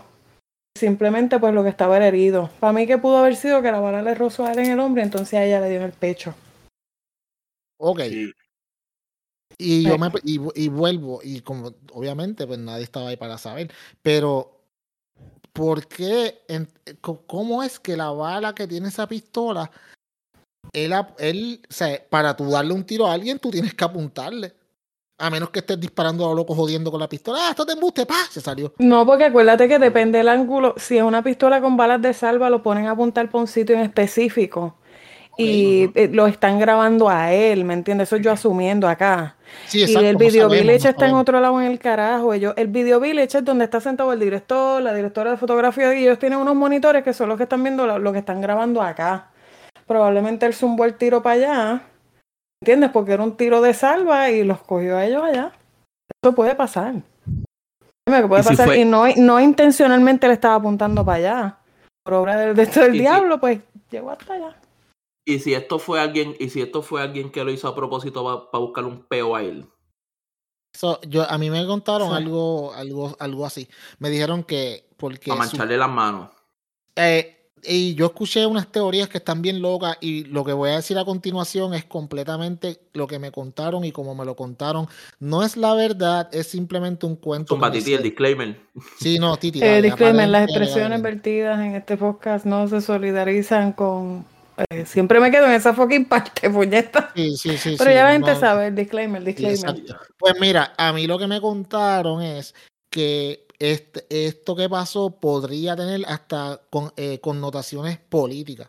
Simplemente pues lo que estaba era herido. Para mí que pudo haber sido que la bala le rozó a él en el hombro, entonces a ella le dio en el pecho. Ok. Sí. Y yo me y, y vuelvo, y como obviamente, pues nadie estaba ahí para saber. Pero, ¿por qué? en- co- ¿Cómo es que la bala que tiene esa pistola, él, él, o sea, para tú darle un tiro a alguien, tú tienes que apuntarle. A menos que estés disparando a lo loco jodiendo con la pistola. ¡Ah, esto te embuste! ¡Pah! Se salió. No, porque acuérdate que depende del ángulo. Si es una pistola con balas de salva, lo ponen a apuntar para un sitio en específico. Y eh, lo están grabando a él, ¿me entiendes? Eso yo asumiendo acá. Sí, y el video sabemos, village está en otro lado en el carajo. Ellos, el video village es donde está sentado el director, la directora de fotografía, y ellos tienen unos monitores que son los que están viendo lo, lo que están grabando acá. Probablemente él zumbó el tiro para allá, ¿entiendes? Porque era un tiro de salva y los cogió a ellos allá. Eso puede pasar. Dime que puede ¿Y si pasar. fue- Y no, no intencionalmente le estaba apuntando para allá. Por obra del, de esto del ¿Y si- diablo, pues llegó hasta allá. Y si esto fue alguien, y si esto fue alguien que lo hizo a propósito para buscar un peo a él. So, yo, a mí me contaron Sí. algo, algo, algo así. Me dijeron que porque Para su- mancharle las manos. Eh, y yo escuché unas teorías que están bien locas y lo que voy a decir a continuación es completamente lo que me contaron y como me lo contaron. No es la verdad, es simplemente un cuento. Zumba, Titi, el disclaimer. Sí, no, Titi. Eh, dale, disclaimer, las expresiones dale. vertidas en este podcast no se solidarizan con... eh, siempre me quedo en esa fucking parte, puñeta. Sí, sí, sí. Pero sí, ya la gente no, sabe, el disclaimer, sí, disclaimer. exacto. Pues mira, a mí lo que me contaron es que este, esto que pasó podría tener hasta con, eh, connotaciones políticas.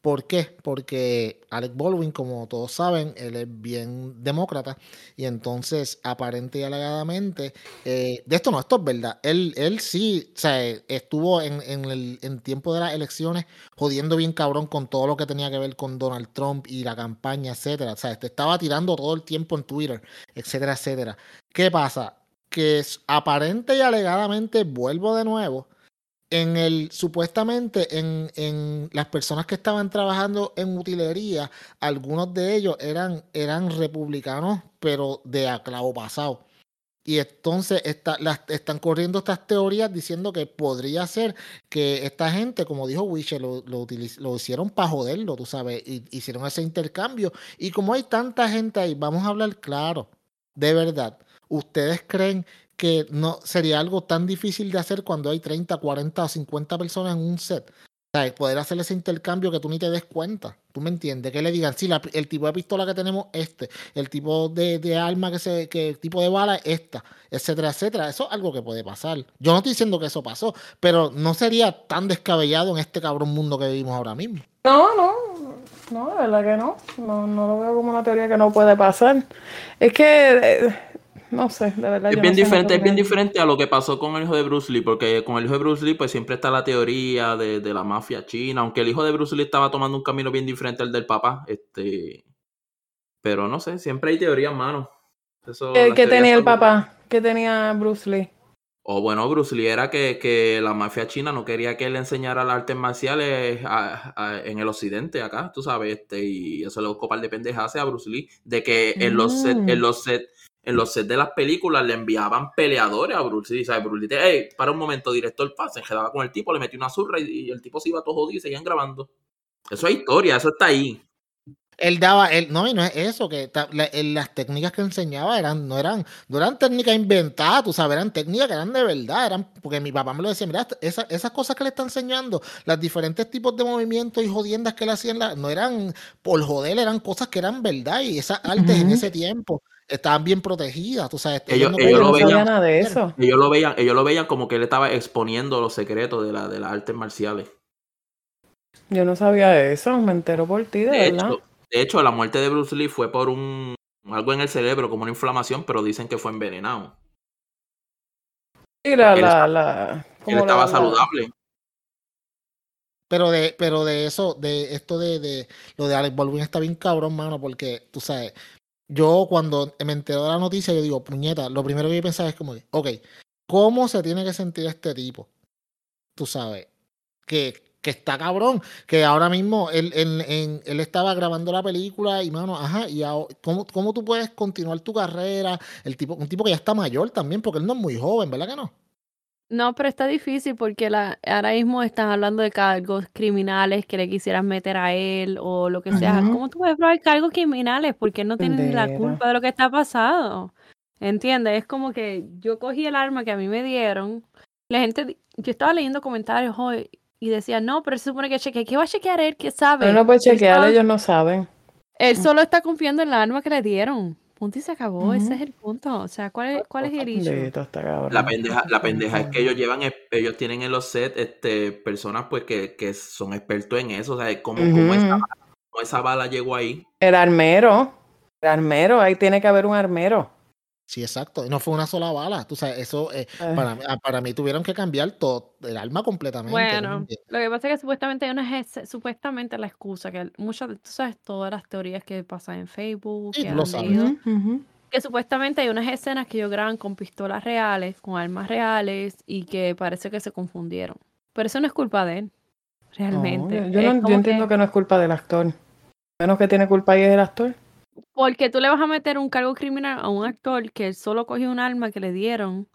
¿Por qué? Porque Alec Baldwin, como todos saben, él es bien demócrata y entonces aparente y alegadamente, eh, de esto no, esto es verdad, él, él sí o estuvo en, en el en tiempo de las elecciones jodiendo bien cabrón con todo lo que tenía que ver con Donald Trump y la campaña, etcétera. O sea, te estaba tirando todo el tiempo en Twitter, etcétera, etcétera. ¿Qué pasa? Que es aparente y alegadamente, vuelvo de nuevo, en el supuestamente en, en, las personas que estaban trabajando en utilería, algunos de ellos eran, eran republicanos, pero de aclavo pasado. Y entonces está, las, están corriendo estas teorías diciendo que podría ser que esta gente, como dijo Wisher, lo, lo, lo hicieron para joderlo, tú sabes, y, hicieron ese intercambio. Y como hay tanta gente ahí, vamos a hablar claro, de verdad. ¿Ustedes creen que no sería algo tan difícil de hacer cuando hay 30, 40 o 50 personas en un set. Poder hacer ese intercambio que tú ni te des cuenta. ¿Tú me entiendes? Que le digan, sí, el tipo de pistola que tenemos este, el tipo de, de, arma que se, que el tipo de bala es esta, etcétera, etcétera. Eso es algo que puede pasar. Yo no estoy diciendo que eso pasó, pero no sería tan descabellado en este cabrón mundo que vivimos ahora mismo. No, no, no, de verdad que no. No, no lo veo como una teoría que no puede pasar. Es que eh, no sé, de verdad. Es bien no diferente, es bien diferente a lo que pasó con el hijo de Bruce Lee, porque con el hijo de Bruce Lee, pues siempre está la teoría de, de la mafia china, aunque el hijo de Bruce Lee estaba tomando un camino bien diferente al del papá, este, pero no sé, siempre hay teorías, mano. Eso, ¿Qué, ¿qué tenía el papá? ¿Qué tenía Bruce Lee? O bueno, Bruce Lee era que, que, la mafia china no quería que él enseñara las artes marciales a, a, en el occidente acá, tú sabes, este, y eso le buscó par de pendejas a Bruce Lee, de que en los set, en los set en los sets de las películas le enviaban peleadores a Bruce Lee. ¿sabes? Bruce Lee, hey, para un momento, director paz, se quedaba con el tipo, le metió una zurra y, el tipo se iba todo jodido y seguían grabando. Eso es historia, eso está ahí. Él daba, él, no, y no es eso, que la, las técnicas que enseñaba eran, no eran, no eran técnicas inventadas, tú sabes, eran técnicas que eran de verdad, eran, porque mi papá me lo decía, mira, esa, esas cosas que le está enseñando, los diferentes tipos de movimientos y jodiendas que le hacían, no eran por joder, eran cosas que eran verdad, y esas artes uh -huh. en ese tiempo estaban bien protegidas, tú sabes. Ellos, no ellos, lo veían, nada de eso. ellos lo veían, ellos lo veían como que él estaba exponiendo los secretos de, la, de las artes marciales. Yo no sabía eso, me entero por ti, de, de verdad. Hecho, de hecho, la muerte de Bruce Lee fue por un algo en el cerebro, como una inflamación, pero dicen que fue envenenado. La, él la, la, él estaba la, saludable. Pero de, pero de eso, de esto de, de lo de Alex Baldwin está bien cabrón, mano, porque tú sabes, yo cuando me entero de la noticia, yo digo, puñeta, lo primero que yo pensaba es como, ok, ¿cómo se tiene que sentir este tipo? Tú sabes, que, que está cabrón, que ahora mismo él, él, él, él estaba grabando la película y, mano, ajá, y ahora, ¿cómo, ¿cómo tú puedes continuar tu carrera? El tipo, un tipo que ya está mayor también, porque él no es muy joven, ¿verdad que no? No, pero está difícil porque la, ahora mismo están hablando de cargos criminales que le quisieran meter a él o lo que sea. ¿Cómo tú puedes probar cargos criminales? Porque él no tiene ni la culpa de lo que está pasando. ¿Entiendes? Es como que yo cogí el arma que a mí me dieron. La gente, yo estaba leyendo comentarios hoy y decía, no, pero se supone que chequee. ¿Qué va a chequear él? ¿Qué sabe? Pero no puede chequear, ellos no saben. Él solo está confiando en la arma que le dieron. Punto y se acabó, uh -huh. ese es el punto. O sea, ¿cuál es, cuál es el issue? La pendeja, la pendeja es que ellos llevan, ellos tienen en los sets este, personas pues que, que son expertos en eso. O sea, cómo, uh -huh. cómo, esa, cómo esa bala llegó ahí. El armero, el armero, ahí tiene que haber un armero. Sí, exacto. Y no fue una sola bala. Tú sabes, eso eh, para, para mí tuvieron que cambiar todo el alma completamente. Bueno, lo que pasa es que supuestamente hay una supuestamente la excusa que muchas, tú sabes, todas las teorías que pasan en Facebook, sí, que, lo sabes. -huh, uh -huh. que supuestamente hay unas escenas que ellos graban con pistolas reales, con armas reales y que parece que se confundieron. Pero eso no es culpa de él, realmente. No, yo, yo, no, yo entiendo que... que no es culpa del actor. Menos que tiene culpa ahí es el actor. Porque tú le vas a meter un cargo criminal a un actor que solo cogió un arma que le dieron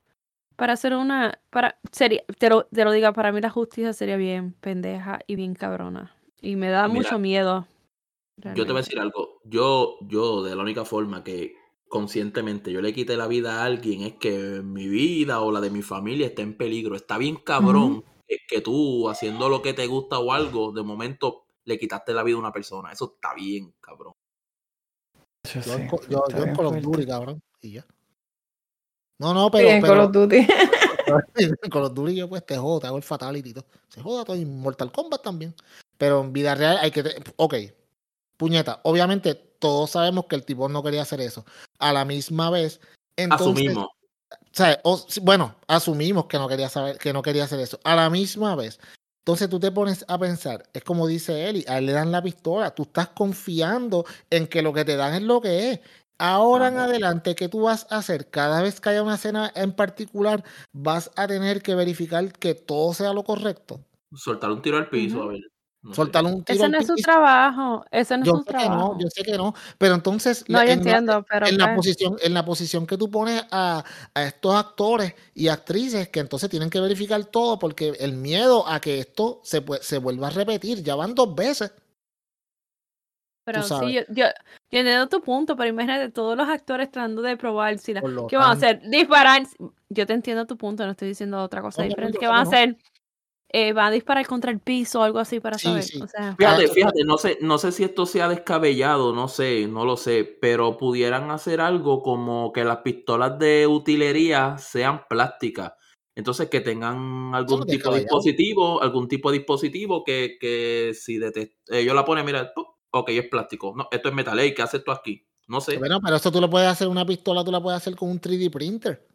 para hacer una. para sería, te, lo, te lo diga, para mí la justicia sería bien pendeja y bien cabrona. Y me da Mira, mucho miedo. Realmente. Yo te voy a decir algo. Yo, yo, de la única forma que conscientemente yo le quite la vida a alguien es que mi vida o la de mi familia esté en peligro. Está bien cabrón uh -huh. que, que tú, haciendo lo que te gusta o algo, de momento le quitaste la vida a una persona. Eso está bien, cabrón. Yo, sí, yo, yo en Call of Duty, cabrón. Y ya. No, no, pero. Sí, en pero, Call of Duty. en Call of Duty yo pues te jodo, te hago el fatality y todo. Se joda todo en Mortal Kombat también. Pero en vida real hay que... te- Ok, puñeta, obviamente todos sabemos que el tipo no quería hacer eso. A la misma vez, entonces... Asumimos. o sea, o- si- bueno, asumimos que no quería saber, que no quería hacer eso. A la misma vez, entonces tú te pones a pensar, es como dice Eli, a él le dan la pistola, tú estás confiando en que lo que te dan es lo que es. Ahora en adelante, ¿qué tú vas a hacer? Cada vez que haya una escena en particular, vas a tener que verificar que todo sea lo correcto. Soltar un tiro al piso, a ver. No. Soltar un tiro Ese no es su trabajo. Ese no es Yo su sé que no, trabajo. yo sé que no, pero entonces No, la- yo en la- entiendo, pero en la pues, posición, en la posición que tú pones a, a estos actores y actrices que entonces tienen que verificar todo porque el miedo a que esto se, se vuelva a repetir, ya van dos veces. pero sí, yo, yo, yo entiendo tu punto, pero imagínate todos los actores tratando de probar si la, ¿Qué van a hacer? Disparar. Yo te entiendo tu punto, no estoy diciendo otra cosa No, no, diferente. ¿Qué van a hacer? Eh, van a disparar contra el piso o algo así para Sí, saber. sí. O sea, Fíjate, fíjate, no sé, no sé si esto sea descabellado, no sé, no lo sé, pero pudieran hacer algo como que las pistolas de utilería sean plásticas. Entonces que tengan algún tipo de dispositivo, algún tipo de dispositivo que, que si detect- ellos la ponen, mira, ¡pum! ok, es plástico. No, esto es metal, ey, ¿qué hace esto aquí? No sé. Bueno, pero eso tú lo puedes hacer, una pistola tú la puedes hacer con un 3D printer.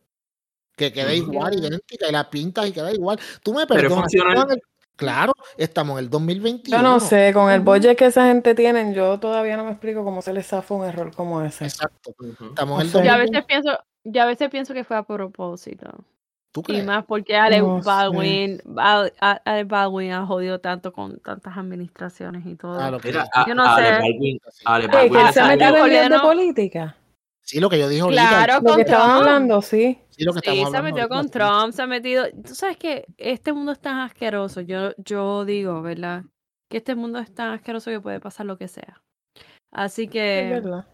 Que quede Ujú. igual, idéntica, y la pintas y queda igual. Tú me perdonas. funcional. estamos en el- Claro, estamos en el 2021. Yo no sé, con el budget que esa gente tiene, yo todavía no me explico cómo se les zafa un error como ese. Exacto. Ujú. Estamos en el yo a 2021. veces pienso, yo a veces pienso que fue a propósito. ¿Tú Y más porque Alec No. Baldwin, Alec Baldwin ha jodido tanto con tantas administraciones y todo. Ah, lo que Mira, yo- no a sé. Baldwin, Sí. a Ale Ey, Baldwin que le él se líos de política. Sí, lo que yo dije ahorita. Claro, Lo que estaban hablando, sí. Sí, lo que estamos Sí, se metió con. Trump, se ha metido. Tú sabes que este mundo es tan asqueroso. Yo, yo digo, ¿verdad? Que este mundo es tan asqueroso que puede pasar lo que sea. Así Es que verdad.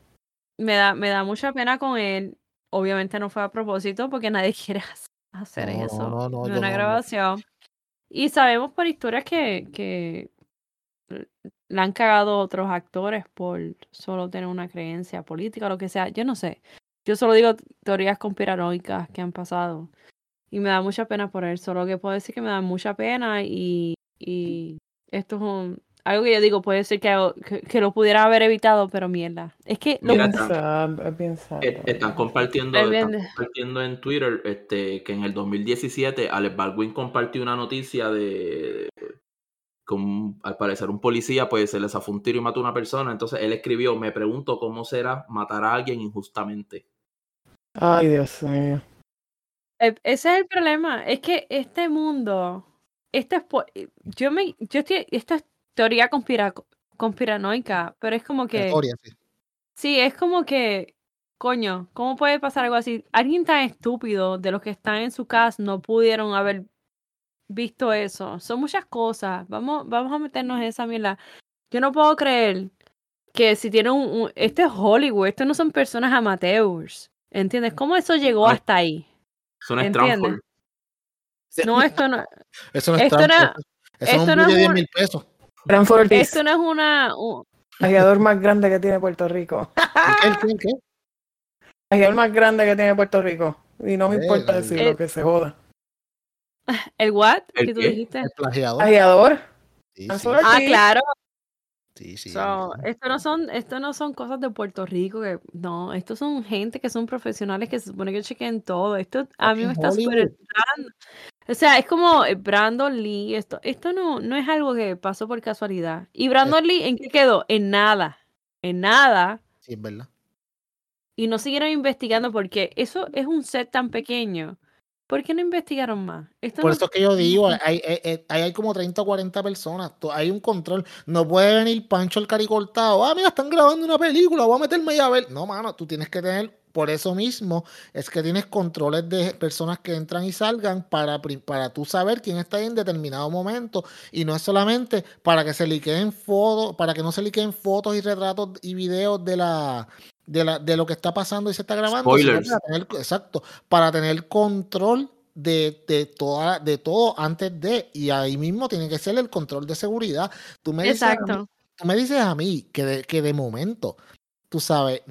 me da, me da mucha pena con él. Obviamente no fue a propósito porque nadie quiere hac- hacer No, eso no, no, en una no, no. grabación. Y sabemos por historias que, que l- le han cagado otros actores por solo tener una creencia política o lo que sea. Yo no sé. Yo solo digo teorías conspiranoicas que han pasado. Y me da mucha pena por él. Solo que puedo decir que me da mucha pena y, y esto es un, algo que yo digo, puede ser que, que, que lo pudiera haber evitado, pero mierda. Es que lo, Mira, están- sad, Eh, Están compartiendo, Es están compartiendo en Twitter este, que en el 2017 Alex Baldwin compartió una noticia de que un- al parecer un policía pues se le zafó un tiro y mató a una persona. Entonces él escribió, me pregunto cómo será matar a alguien injustamente. Ay, Dios mío. E- Ese es el problema. Es que este mundo, esto es po- yo me, yo estoy, esta es teoría conspira, conspiranoica, pero es como que, Teoría, sí. sí, es como que, coño, ¿cómo puede pasar algo así? Alguien tan estúpido de los que están en su casa no pudieron haber visto eso. Son muchas cosas. Vamos, vamos a meternos en esa mierda. Yo no puedo creer que si tiene un, un- esto es Hollywood, esto no son personas amateurs. ¿Entiendes? ¿Cómo eso llegó No. hasta ahí? Eso no es. No, esto no, Eso no es Esto no- eso- es esto un no bill de es 10 un- mil pesos. Ortiz, esto no es una, un- el agiador más grande que tiene Puerto Rico. ¿Qué, qué, qué, qué? El agiador más grande que tiene Puerto Rico. Y no me importa Venga, decirlo, el- que se joda. el what ¿El que tú qué? dijiste. El plagiador. Agiador. Sí, sí, Branford Ah, claro. Sí, sí. So, esto no son, esto no son cosas de Puerto Rico que, no, estos son gente que son profesionales que se supone que chequen todo. Esto a mí me está súper. O sea, es como eh, Brandon Lee, esto, esto no, no es algo que pasó por casualidad. ¿Y Brandon Lee en qué quedó? En nada. En nada. Sí, es verdad. Y no siguieron investigando porque eso es un set tan pequeño. ¿Por qué no investigaron más? Esto Por no- eso es que yo digo, hay, hay, hay- hay como 30 o 40 personas, hay un control. No puede venir Pancho el caricortado. Ah, mira, están grabando una película, voy a meterme ahí a ver. No, mano, tú tienes que tener, por eso mismo, es que tienes controles de personas que entran y salgan para, para tú saber quién está ahí en determinado momento. Y no es solamente para que se liqueen fotos, para que no se liqueen fotos y retratos y videos de la. De, la, de lo que está pasando y se está grabando, Spoilers. para tener- exacto, para tener control de, de, toda, de todo antes de, y ahí mismo tiene que ser el control de seguridad. Tú me dices, a mí, Exacto. tú me dices a mí que de, que de momento, tú sabes,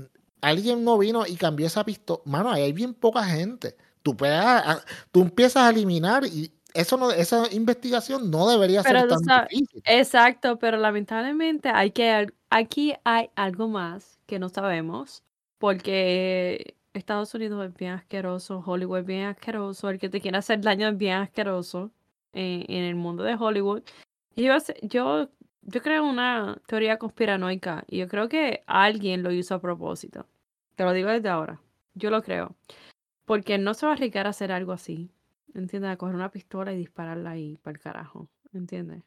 alguien no vino y cambió esa pistola. Mano, ahí hay bien poca gente. Tú, puedes, a- tú empiezas a eliminar y eso no, esa investigación no debería Pero ser tan sabes- difícil. Exacto, pero lamentablemente hay que aquí hay algo más que no sabemos porque Estados Unidos es bien asqueroso, Hollywood es bien asqueroso, el que te quiera hacer daño es bien asqueroso en, en el mundo de Hollywood. Y yo creo una teoría conspiranoica y yo creo que alguien lo hizo a propósito. Te lo digo desde ahora. Yo lo creo. Porque no se va a arriesgar a hacer algo así. ¿Entiendes? A coger una pistola y dispararla ahí para el carajo. ¿Entiendes?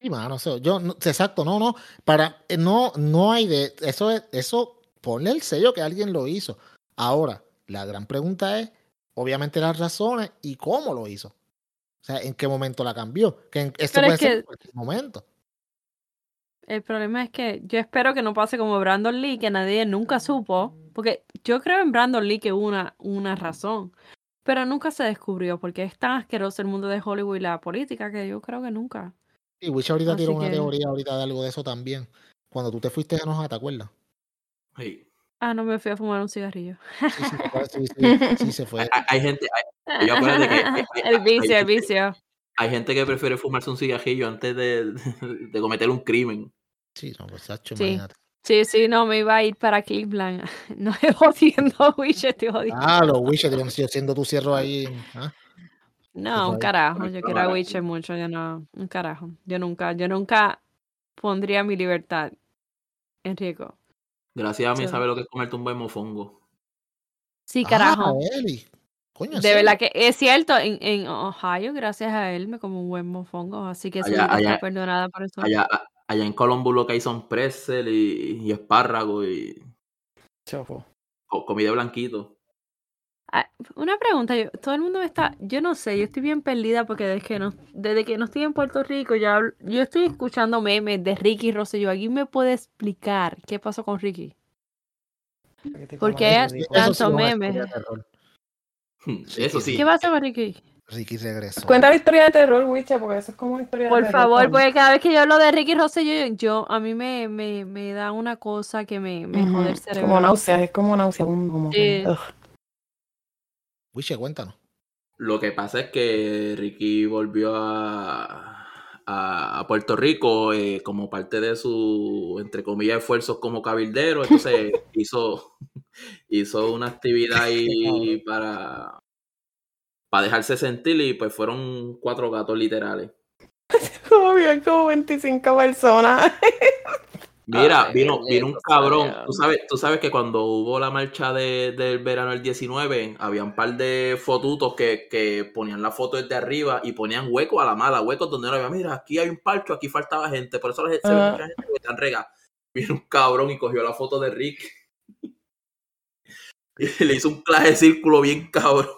Sí, mano, o sea, yo, no- exacto, no, no, para, eh, no, no hay de, eso es, eso, ponle el sello que alguien lo hizo. Ahora, la gran pregunta es, obviamente, las razones y cómo lo hizo. O sea, en qué momento la cambió. Que en- esto Pero puede es ser que- en cualquier momento. El problema es que yo espero que no pase como Brandon Lee, que nadie nunca supo, porque yo creo en Brandon Lee que hubo una, una razón, pero nunca se descubrió, porque es tan asqueroso el mundo de Hollywood y la política que yo creo que nunca. Y Wish ahorita Así tiró una que- teoría ahorita de algo de eso también. Cuando tú te fuiste enojada, ¿te acuerdas? Sí. Ah, no me fui a fumar un cigarrillo. Sí, sí, ¿te sí, sí, sí, se fue. Hay, hay gente, hay, yo que hay- el vicio, hay el gente- vicio. hay gente que prefiere fumarse un cigarrillo antes de, de cometer un crimen. Sí, no, pues, Sacho, Sí. imagínate. Sí, sí, no, me iba a ir para Cleveland. No es jodiendo, Wish, estoy jodiendo. Ah, los Wishes, yo siendo tu cierro ahí. ¿ah? No, un carajo. Yo quiero a. Witcher mucho, yo no, un carajo. Yo nunca, yo nunca pondría mi libertad en riesgo. Gracias a mí Sí. sabe lo que es comerte un buen mofongo. Sí, carajo. Ah, Eli. Coño, de sí. verdad que es cierto, en, en Ohio, gracias a él, me como un buen mofongo, así que Allá- allá- está perdonada por eso. Allá, allá en Columbus lo que hay son pretzel y, y espárrago y Chofo. co- comida blanquito. Una pregunta, yo- todo el mundo me está, yo no sé, yo estoy bien perdida porque desde que no, desde que no estoy en Puerto Rico, yo, hablo- yo estoy escuchando memes de Ricky Rosselló. ¿Alguien me puede explicar qué pasó con Ricky? ¿Por qué Eso sí tanto es una meme? historia de terror. Eso sí. ¿Qué pasó con Ricky? Ricky regresó. Cuenta la historia de terror, Wiche, porque eso es como una historia Por de terror. favor, para mí. porque cada vez que yo hablo de Ricky Rosselló, yo, a mí me, me, me da una cosa que me, me jode el Ujú, cerebro. Como náuseas, es como náuseas. Como que, Sí. ugh. Wiche, cuéntanos. Lo que pasa es que Ricky volvió a, a, a Puerto Rico eh, como parte de su, entre comillas, esfuerzos como cabildero. Entonces hizo, hizo una actividad ahí para, para dejarse sentir y pues fueron cuatro gatos literales. Como bien, como 25 personas. Mira, Ay, vino, bendito vino un sea cabrón. Tú sabes, tú sabes que cuando hubo la marcha de- del verano del 19, había un par de fotutos que, que ponían la foto desde arriba y ponían huecos a la mala, huecos donde no había, mira, aquí hay un parcho, aquí faltaba gente, por eso la gente, se ve Ah. mucha gente que están rega. Vino un cabrón y cogió la foto de Rick. Y le hizo un clase de círculo bien cabrón.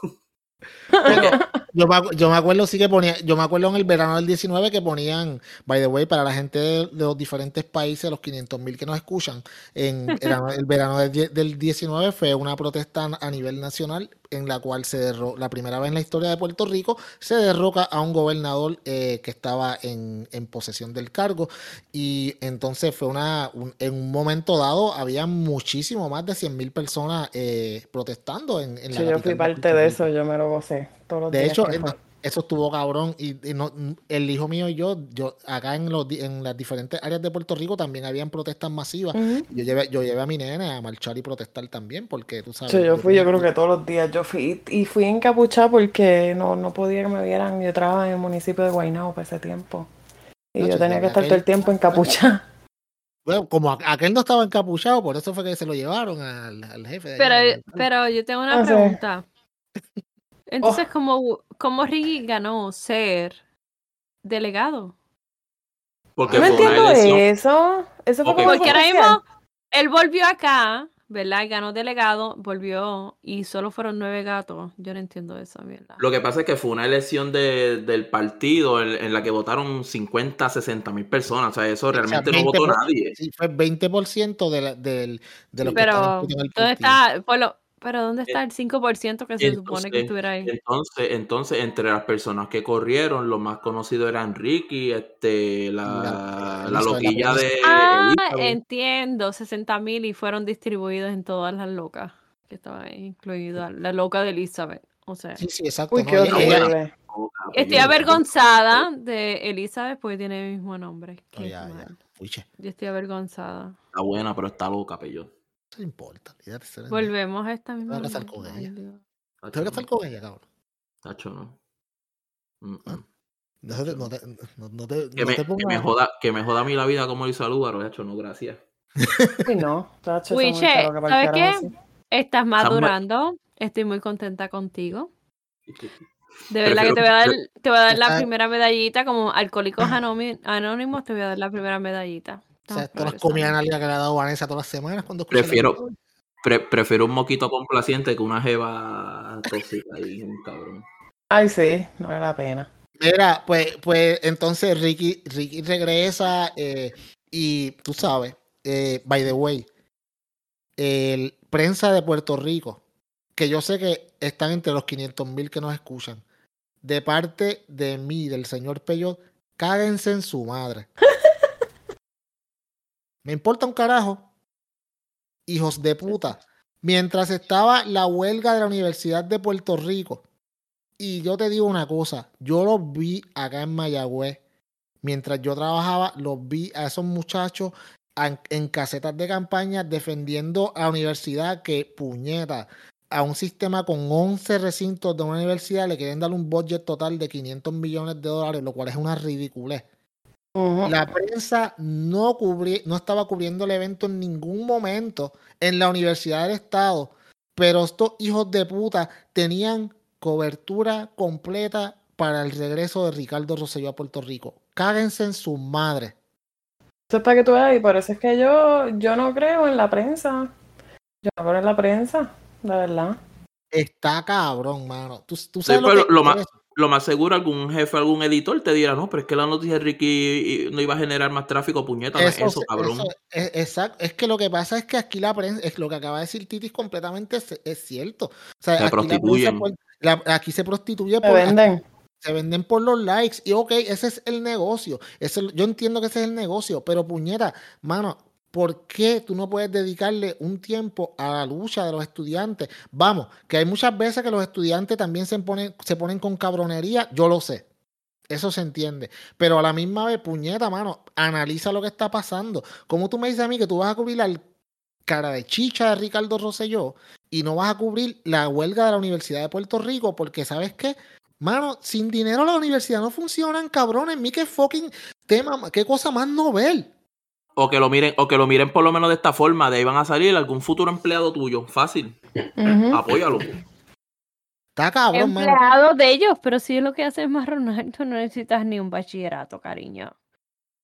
Yo me, yo me acuerdo, sí que ponía, yo me acuerdo en el verano del 19 que ponían, by the way, para la gente de, de los diferentes países, los 500 mil que nos escuchan, en el, el verano del, del 19 fue una protesta a nivel nacional en la cual se derro la primera vez en la historia de Puerto Rico se derroca a un gobernador eh, que estaba en, en posesión del cargo y entonces fue una, un- en un momento dado había muchísimo más de 100 mil personas eh, protestando en, en la Sí, yo fui parte de eso, yo me lo gocé todos los De días hecho. Eso estuvo cabrón. Y, y no, el hijo mío y yo, yo acá en, los, en las diferentes áreas de Puerto Rico también habían protestas masivas. Yo llevé, yo llevé a mi nene a marchar y protestar también, porque tú sabes. Sí, yo fui, yo creo que todos los días yo fui y fui encapuchada porque no, no podía que me vieran. Yo trabajaba en el municipio de Guaynabo para ese tiempo. Y yo tenía que estar aquel- todo el tiempo encapuchada. Bueno, como a- aquel no estaba encapuchado, por eso fue que se lo llevaron al, al jefe de Pero, pero yo tengo una sé. pregunta. Entonces, Oh. ¿cómo, ¿cómo Ricky ganó ser delegado? Porque No entiendo eso. Eso fue como Porque ahora mismo él volvió acá, ¿verdad? Y ganó delegado, volvió y solo fueron nueve gatos. Yo no entiendo eso, ¿verdad? Lo que pasa es que fue una elección de- del partido en, en la que votaron 50, 60 mil personas. O sea, eso o sea, realmente no 20 votó por- nadie. Sí, fue 20% de, la, del, de los que Pero, en el ¿dónde partido. está? Por lo- pero ¿dónde está el 5% que se supone que estuviera ahí? entonces, entonces, entre las personas que corrieron, los más conocidos eran Ricky, este, la, La- la loquilla de Ah, Elizabeth. entiendo, 60 mil y fueron distribuidos en todas las locas que estaban ahí, incluida la loca de Elizabeth. O sea, Sí, sí, exacto. Estoy avergonzada de Elizabeth porque tiene el mismo nombre. Oh, ya, ya. Yo estoy avergonzada. Está buena, pero está loca, pello. No importa. olvídate, Volvemos a esta misma. a casar línea. con Ay, ella. Dios. Te voy a casar con ella, cabrón. Tacho, no. Mm, Ah, mm. No te, no te, no, no te, Que, no me, te que, me joda, que me joda a mí la vida como Luis Álvaro, hecho, no, gracias. Sí, no, tacho, Wiche, ¿sabes qué? Estás ma- madurando. Estoy muy contenta contigo. De verdad que te voy a dar, te voy a dar la primera medallita. Como alcohólicos anónimos, te voy a dar la primera medallita. O sea, todas las comidas que le ha dado Vanessa todas las semanas cuando Prefiero-. Pre- prefiero un moquito complaciente que una jeva tóxica ahí, un cabrón. Ay, sí, no vale la pena. Mira, pues, pues entonces Ricky, Ricky regresa eh, y tú sabes, eh, by the way, el prensa de Puerto Rico, que yo sé que están entre los 500 mil que nos escuchan, de parte de mí, del señor Peyot, cáguense en su madre. Me importa un carajo, hijos de puta. Mientras estaba la huelga de la Universidad de Puerto Rico, y yo te digo una cosa, yo los vi acá en Mayagüez, mientras yo trabajaba, los vi a esos muchachos en, casetas de campaña defendiendo a la universidad que puñeta, a un sistema con 11 recintos de una universidad le quieren dar un budget total de 500 millones de dólares, lo cual es una ridiculez. La prensa no, cubrí, no estaba cubriendo el evento en ningún momento en la Universidad del Estado, pero estos hijos de puta tenían cobertura completa para el regreso de Ricardo Rosselló a Puerto Rico. Cáguense en sus madres. Eso es para que tú veas, y por eso es que yo, yo no creo en la prensa. Yo no creo en la prensa, la verdad. Está cabrón, mano. Tú, tú Sí, lo que lo más-? Lo más seguro, algún jefe, algún editor te dirá, no, pero es que la noticia de Ricky no iba a generar más tráfico, puñeta, eso, cabrón. eso es, exacto. Es que lo que pasa es que aquí la prensa, es lo que acaba de decir Titis completamente es, es cierto. O sea, Se aquí, la prostituyen. por- la- aquí se prostituye Se por, venden. se venden por los likes. Y ok, ese es el negocio. Ese- yo entiendo que ese es el negocio, pero puñeta, mano, ¿por qué tú no puedes dedicarle un tiempo a la lucha de los estudiantes? Vamos, que hay muchas veces que los estudiantes también se ponen, con cabronería, yo lo sé. Eso se entiende. Pero a la misma vez, puñeta, mano, analiza lo que está pasando. ¿Cómo tú me dices a mí que tú vas a cubrir la cara de chicha de Ricardo Rosselló y no vas a cubrir la huelga de la Universidad de Puerto Rico? Porque, ¿sabes qué? Mano, sin dinero la universidad no funcionan, cabrones. Mi qué fucking tema, qué cosa más novel. O que lo miren, o que lo miren por lo menos de esta forma, de ahí van a salir algún futuro empleado tuyo. Fácil. Ujú. Apóyalo. Está cabrón, mano. Empleados de ellos, pero si lo que haces es marronar, tú no necesitas ni un bachillerato, cariño.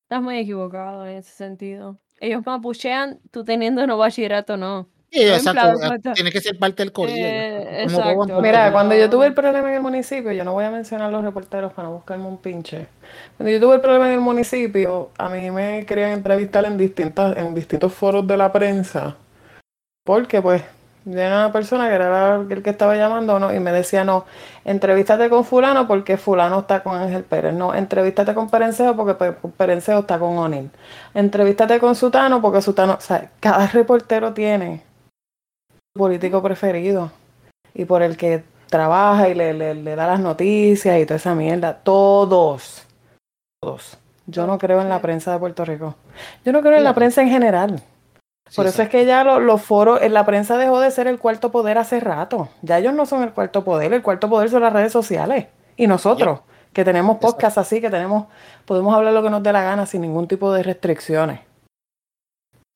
Estás muy equivocado en ese sentido. Ellos mapuchean, tú teniendo no bachillerato, no. Sí, exacto. Tiene que ser parte del corillo. Eh, exacto. Mira, cuando yo tuve el problema en el municipio, yo no voy a mencionar los reporteros para no buscarme un pinche. Cuando yo tuve el problema en el municipio, a mí me querían entrevistar en distintas, en distintos foros de la prensa. Porque pues, era una persona que era el que estaba llamando, ¿no? Y me decía, no, entrevístate con fulano porque fulano está con Ángel Pérez. No, entrevístate con Perencejo porque pues, Perencejo está con O'Neill. Entrevístate con Sutano porque Sutano, o sea, cada reportero tiene político preferido y por el que trabaja y le, le- le da las noticias y toda esa mierda. Todos. Todos. Yo no creo en la prensa de Puerto Rico. Yo no creo en la prensa en general. Sí, Por eso es que ya lo- los foros, en la prensa dejó de ser el cuarto poder hace rato. Ya ellos no son el cuarto poder, el cuarto poder son las redes sociales. Y nosotros, que tenemos podcasts así, que tenemos, podemos hablar lo que nos dé la gana sin ningún tipo de restricciones.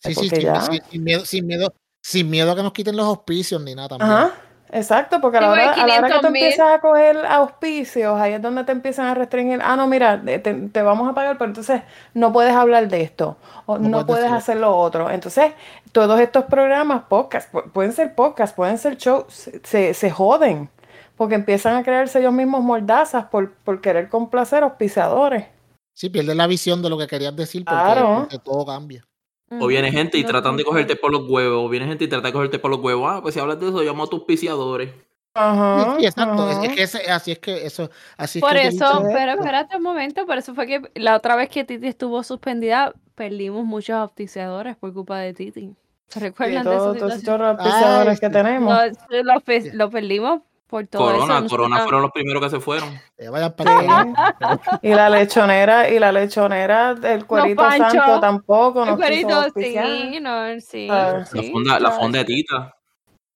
Sí, sí, ya- sin- sin miedo, sin miedo, sin miedo a que nos quiten los auspicios ni nada también. Ajá, exacto, porque a la, hora, porque a la hora que tú 500,000. empiezas a coger auspicios, ahí es donde te empiezan a restringir, ah, no, mira, te, te vamos a pagar, pero entonces no puedes hablar de esto, o No no, puedes decir hacer lo otro. Entonces, todos estos programas, podcasts, pu- pueden ser podcasts, pueden ser shows, se, se- se joden, porque empiezan a crearse ellos mismos mordazas por, por querer complacer auspiciadores. Sí, pierdes la visión de lo que querías decir porque, Claro. porque todo cambia. O viene gente y No tratan de cogerte por los huevos. O viene gente y trata de cogerte por los huevos. Ah, pues si hablas de eso, llamo a tus piciadores. Ajá, Sí, exacto. Es, ajá. es que ese- así es que eso, así es Por que eso, pero espérate un momento, por eso fue que la otra vez que Titi estuvo suspendida, perdimos muchos auspiciadores por culpa de Titi. ¿Se Sí, recuerdan de todos todos esos situación? chorros auspiciadores que tenemos. No, lo, lo perdimos por todo eso. Corona, Corona fueron los primeros que se fueron. Que vayan para el carajo. Y la lechonera, y la lechonera, el cuerito santo tampoco El cuerito, auspiciar. sí, no, sí. Ah. La sí. fonda, la fonda de Tita.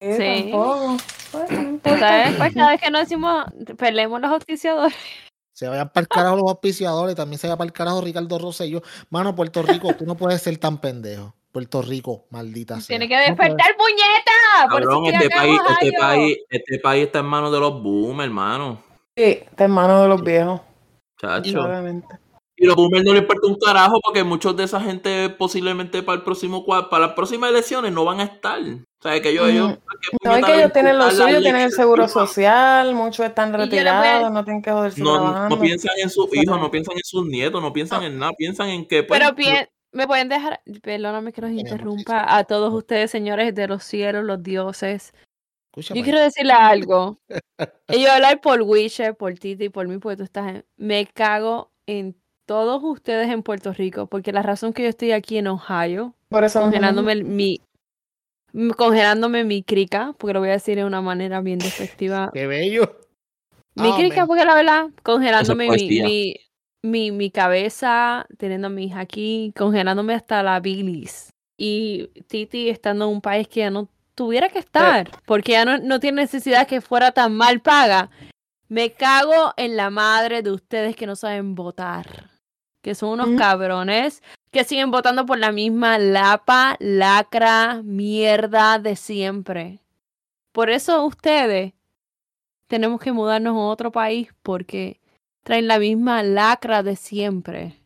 Sí, Sí. Bueno. ¿Sabes? Pues cada vez que nos decimos, peleemos los auspiciadores. Se vayan para el carajo los auspiciadores, también se vaya para el carajo Ricardo Rosselló. Mano, Puerto Rico, tú no puedes ser tan pendejo. Puerto Rico, maldita sea. Tiene que No despertar, puñeta. Cabrón, este país, este país, este país está en manos de los boomers, hermano. Sí, está en manos de los viejos, Chacho. Y los boomers no les importa un carajo porque muchos de esa gente posiblemente para el próximo para las próximas elecciones no van a estar. O sea, que ellos, ellos Mm. ¿qué No, es que ellos tienen lo suyo, tienen el seguro social, muchos están a- retirados, no tienen que joderse No, trabajando. no piensan en sus hijos, no piensan en sus nietos, no piensan en nada, piensan en que pues, Pero bien, me pueden dejar, perdóname que los interrumpa a todos ustedes, señores de los cielos, los dioses. Yo quiero decirle algo. Y yo hablar por Wisher, por Titi y por mí, porque tú estás en... Me cago en todos ustedes en Puerto Rico, porque la razón que yo estoy aquí en Ohio, Por eso congelándome el- mi... congelándome mi crica, porque lo voy a decir de una manera bien despectiva. Qué bello. Mi Amén. crica, porque la verdad, congelándome mi, mi, mi cabeza, teniendo a mi hija aquí, congelándome hasta la bilis. Y Titi estando en un país que ya no tuviera que estar, porque ya no, no tiene necesidad que fuera tan mal paga. Me cago en la madre de ustedes que no saben votar. Que son unos cabrones que siguen votando por la misma lapa, lacra, mierda de siempre. Por eso ustedes tenemos que mudarnos a otro país porque traen la misma lacra de siempre.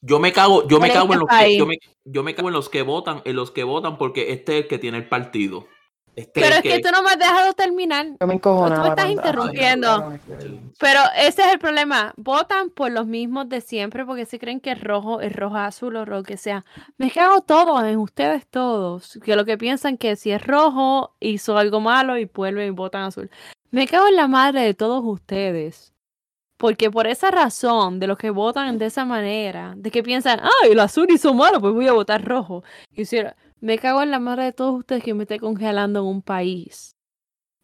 yo me cago, yo me en cago en este los que, yo me, yo me cago en los que votan, en los que votan porque este es el que tiene el partido. Este Pero es que tú no me has dejado terminar. Yo me encojonaba. Tú me estás interrumpiendo. Pero ese es el problema. Votan por los mismos de siempre porque si creen que es rojo, es rojo azul o lo que sea. Me cago todo en ustedes todos. Que lo que piensan que si es rojo hizo algo malo y vuelven y votan azul. Me cago en la madre de todos ustedes. Porque por esa razón, de los que votan de esa manera, de que piensan, ah, el azul hizo malo, pues voy a votar rojo. Hiciera- me cago en la madre de todos ustedes que me esté congelando en un país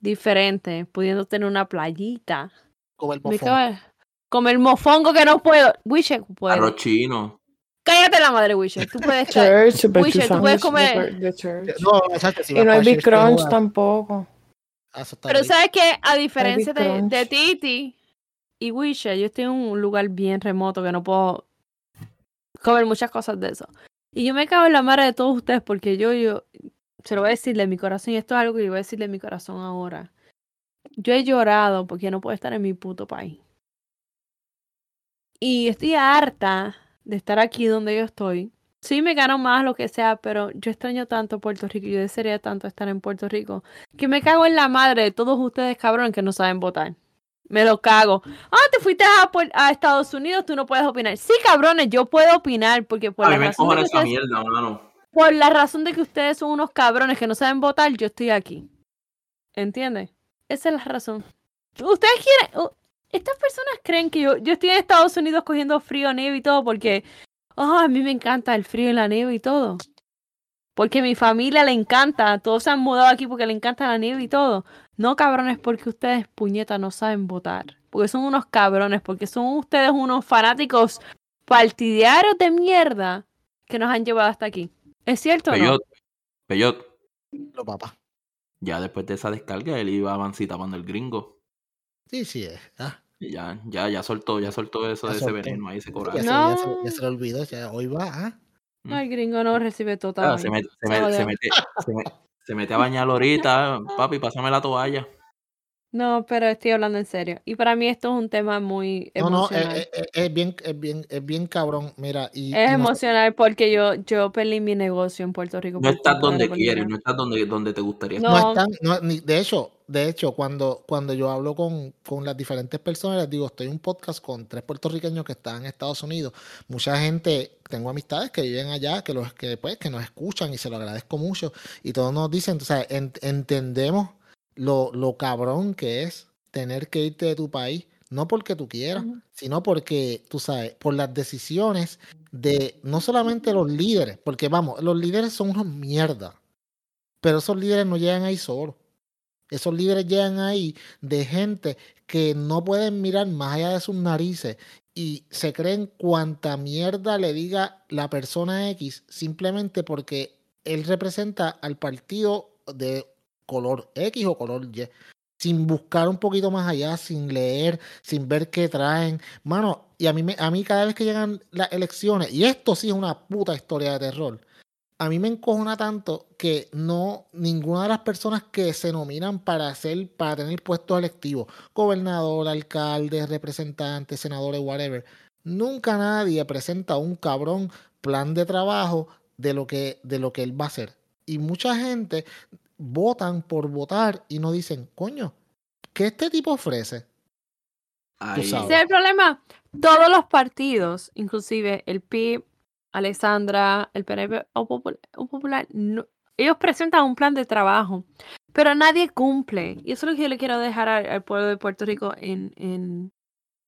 diferente, pudiendo tener una playita. Como el cago en- Comer mofongo que no puedo. Wisher puede. arroz chino. Cállate la madre, Wisher. Tú puedes. Church, Wisher, tú puedes comer-. No, exacto, si Y vas no hay Big Crunch tampoco. Ah, Pero sabes que a diferencia de, de Titi y Wisher, yo estoy en un lugar bien remoto que no puedo comer muchas cosas de eso. Y yo me cago en la madre de todos ustedes porque yo, yo, se lo voy a decir de mi corazón y esto es algo que yo voy a decir de mi corazón ahora. Yo he llorado porque no puedo estar en mi puto país. Y estoy harta de estar aquí donde yo estoy. Sí me gano más lo que sea, pero yo extraño tanto Puerto Rico y yo desearía tanto estar en Puerto Rico que me cago en la madre de todos ustedes cabrones que no saben votar. Me lo cago. Ah, te fuiste a, a Estados Unidos, tú no puedes opinar. Sí, cabrones, yo puedo opinar porque por A la mí me razón de que esa ustedes- mierda, mano. por la razón de que ustedes son unos cabrones que no saben votar, yo estoy aquí. ¿Entiendes? Esa es la razón. Ustedes quieren. Estas personas creen que yo, yo estoy en Estados Unidos cogiendo frío, nieve y todo porque. Oh, a mí me encanta el frío y la nieve y todo. Porque a mi familia le encanta. Todos se han mudado aquí porque le encanta la nieve y todo. No, cabrones, porque ustedes, puñetas, no saben votar. Porque son unos cabrones. Porque son ustedes unos fanáticos partidarios de mierda que nos han llevado hasta aquí. ¿Es cierto o no? Peyot, Peyot, Lo papá. ya después de esa descarga, él iba avancita cuando el gringo. Sí, sí es. Ah, Y ya, ya, ya soltó, ya soltó eso Ya de ese veneno ahí, ya, se, ya, se, ya se le olvidó. Ya, hoy va. Ah. No, el gringo no recibe Ah, total. se, mete, se, Se me- jodió. se mete, se, me- se mete a bañar ahorita, papi, pásame la toalla. No, pero estoy hablando en serio. Y para mí esto es un tema muy No, no, emocional. es, es- es bien, es, bien, es bien cabrón. Mira, y, es y no- emocional porque yo, yo perdí mi negocio en Puerto Rico. No estás donde quieres, no estás donde, donde te gustaría No. estar. no están, no, ni- de hecho, de hecho, cuando, cuando yo hablo con, con las diferentes personas, les digo, estoy en un podcast con tres puertorriqueños que están en Estados Unidos. Mucha gente, tengo amistades que viven allá, que los que pues, que nos escuchan y se lo agradezco mucho. Y todos nos dicen, o sea, en- entendemos lo, lo cabrón que es tener que irte de tu país, no porque tú quieras, sino porque, tú sabes, por las decisiones de no solamente los líderes, porque vamos, los líderes son unos mierda, pero esos líderes no llegan ahí solos. Esos líderes llegan ahí de gente que no pueden mirar más allá de sus narices y se creen cuanta mierda le diga la persona X simplemente porque él representa al partido de color X o color Y. Sin buscar un poquito más allá, sin leer, sin ver qué traen. Mano, y a mí, me, a mí cada vez que llegan las elecciones, y esto sí es una puta historia de terror, a mí me encojona tanto que no ninguna de las personas que se nominan para hacer para tener puestos electivos, gobernador, alcalde, representante, senadores, whatever, nunca nadie presenta un cabrón plan de trabajo de lo que de lo que él va a hacer. Y mucha gente votan por votar y no dicen, "Coño, ¿qué este tipo ofrece?" Ese es el problema. Todos los partidos, inclusive el PIB, Alexandra, el PNP o Popul- o Popular, no- ellos presentan un plan de trabajo, pero nadie cumple. Y eso es lo que yo le quiero dejar al, al pueblo de Puerto Rico en, en...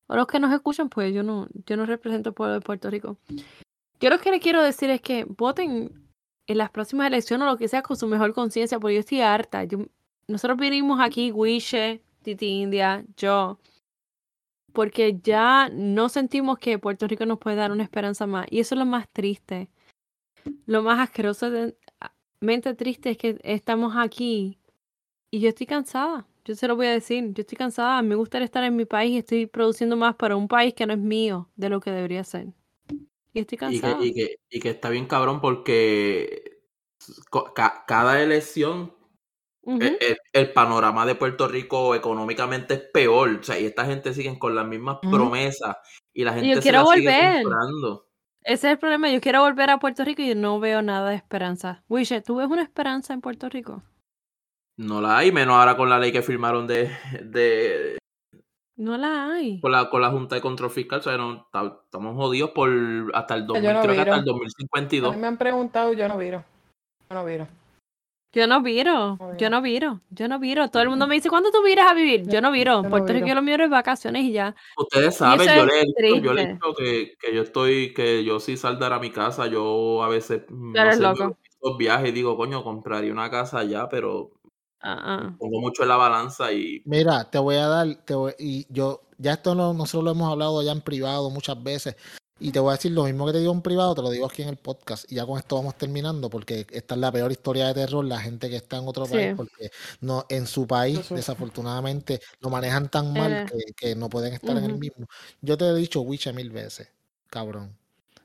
O los que nos escuchan, pues yo no, yo no represento al pueblo de Puerto Rico. Yo lo que le quiero decir es que voten en las próximas elecciones o lo que sea con su mejor conciencia, porque yo estoy harta. Nosotros vinimos aquí, Wishe, Titi India, yo, porque ya no sentimos que Puerto Rico nos puede dar una esperanza más. Y eso es lo más triste. Lo más asqueroso, de- mente triste es que estamos aquí y yo estoy cansada. Yo se lo voy a decir, yo estoy cansada. Me gustaría estar en mi país y estoy produciendo más para un país que no es mío de lo que debería ser. Y estoy Y cansada. que, y, que, y que está bien cabrón porque ca- cada elección Ujú. el, el- el panorama de Puerto Rico económicamente es peor. O sea, y esta gente sigue con las mismas promesas y la yo gente se quiero las sigue volver. comprando. Ese es el problema. Yo quiero volver a Puerto Rico y no veo nada de esperanza. Wishe, ¿tú ves una esperanza en Puerto Rico? No la hay, menos ahora con la ley que firmaron de, de No la hay. con, la, con la Junta de Control Fiscal. O sea, no, ta- estamos jodidos por hasta el 2000, Yo no creo que hasta viro. el A 2052. mí me han preguntado, yo no viro. Yo no viro. Yo no viro, yo no viro, yo no viro. Todo el mundo me dice, ¿cuándo tú viras a vivir? Yo no viro. Yo no Puerto Rico lo mío es vacaciones y ya. Ustedes saben, yo le he dicho, yo le he triste. dicho que, que yo estoy, que yo si saldara a mi casa, yo a veces, mm, no sé, loco. los viajes y digo, coño, compraría una casa allá, pero Pongo mucho en la balanza y Mira, te voy a dar, te voy- y yo, ya esto no, nosotros lo hemos hablado ya en privado muchas veces, y te voy a decir lo mismo que te digo en privado, te lo digo aquí en el podcast, y ya con esto vamos terminando, porque esta es la peor historia de terror, la gente que está en otro Sí. país, porque no, en su país, Eso. desafortunadamente, lo manejan tan mal Eh. que, que no pueden estar en el mismo. Yo te he dicho Wiche mil veces, cabrón.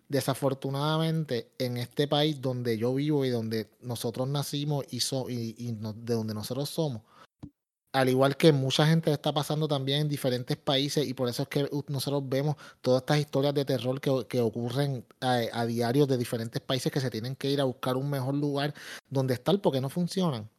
Desafortunadamente, en este país donde yo vivo y donde nosotros nacimos y, so- y, y no- de donde nosotros somos, al igual que mucha gente está pasando también en diferentes países y por eso es que nosotros vemos todas estas historias de terror que, ocurren a, a diario de diferentes países que se tienen que ir a buscar un mejor lugar donde estar porque no funcionan.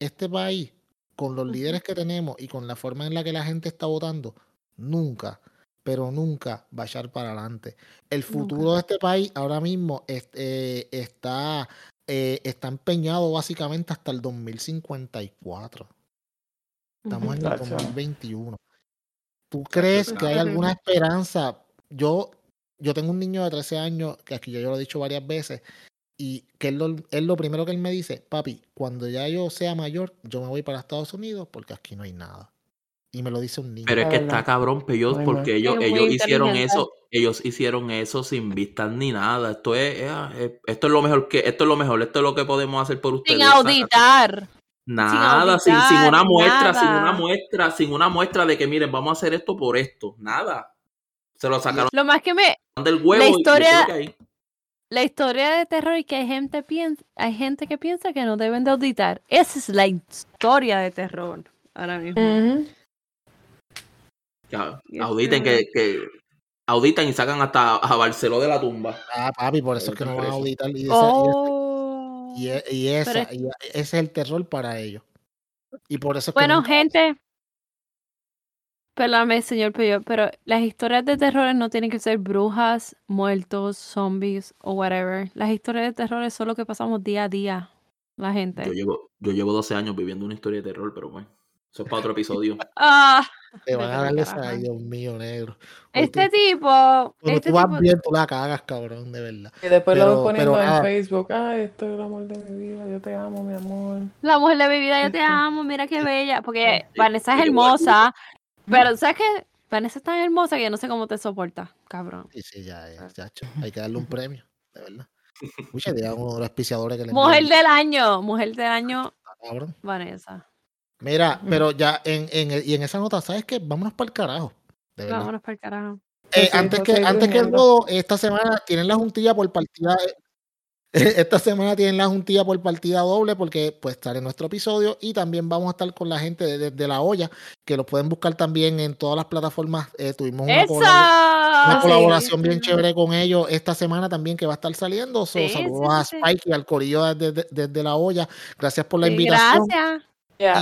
Este país, con los líderes que tenemos y con la forma en la que la gente está votando, nunca, pero nunca va a echar para adelante. El futuro de este país ahora mismo es- eh, está, eh, está empeñado básicamente hasta el 2054. Estamos en el Tacho. 2021. ¿Tú crees que hay alguna esperanza? Yo, yo tengo un niño de 13 años, que aquí yo, yo lo he dicho varias veces, y que él lo, él lo primero que él me dice, papi, cuando ya yo sea mayor, yo me voy para Estados Unidos porque aquí no hay nada. Y me lo dice un niño. Pero es La que está cabrón, Muy porque ellos, ellos hicieron eso, ellos hicieron eso sin vistas ni nada. Esto es, eh, esto es lo mejor que, esto es lo mejor, esto es lo que podemos hacer por ustedes. Sin auditar. Nada, sin, sin una muestra, sin una muestra, sin una muestra de que miren, vamos a hacer esto por esto. Nada. Se lo sacaron Lo más que me, del huevo y historia- la historia de terror y que hay gente piensa, hay gente que piensa que no deben de auditar. Esa es la historia de terror ahora mismo. Que Y auditen, que, que auditan y sacan hasta a Barceló de la tumba. Ah, papi, por eso es que no van a auditar. Y, y Oh. y e- y esa, es- y ese es el terror para ellos. Y por eso es que Bueno, gente. Perdóname, señor Peyo, pero las historias de terror no tienen que ser brujas, muertos, zombies o whatever. Las historias de terror es solo que pasamos día a día, la gente. Yo llevo, yo llevo 12 años viviendo una historia de terror, pero bueno, eso es para otro episodio. Ah, Te van a pa'l darle carajo. ay, Dios mío, negro. Este tú- tipo, Cuando este tú vas tipo, bien, tú la cagas, cabrón, de verdad. Y después Pero- lo poniendo pero, en ah. Facebook. Ay, esto es el amor de mi vida. Yo te amo, mi amor. la mujer de mi vida, yo te amo, mira qué bella. Porque Vanessa es hermosa, pero ¿sabes qué? Vanessa es tan hermosa que yo no sé cómo te soporta, cabrón. Sí, sí, ya, ya, chacho. Hay que darle un premio, de verdad. Mucha uno de los auspiciadores que le Mujer envían. del año, mujer del año, Cabrón. Vanessa. Mira, pero ya en, en, el- y en esa nota, ¿sabes qué? Vámonos para el carajo. De verdad. Vámonos para el carajo. Eh, Sí, antes que, antes que durmiendo. todo, esta semana tienen la juntilla por partida. Esta semana tienen la juntilla por partida doble porque pues sale nuestro episodio y también vamos a estar con la gente de, de la olla que lo pueden buscar también en todas las plataformas. Eh, tuvimos una, ¡Eso! colabora- una Sí, colaboración bien chévere con ellos esta semana también que va a estar saliendo. So, Sí, saludos sí, a. Spike y al corillo desde, desde la olla. Gracias por la Sí, invitación. gracias.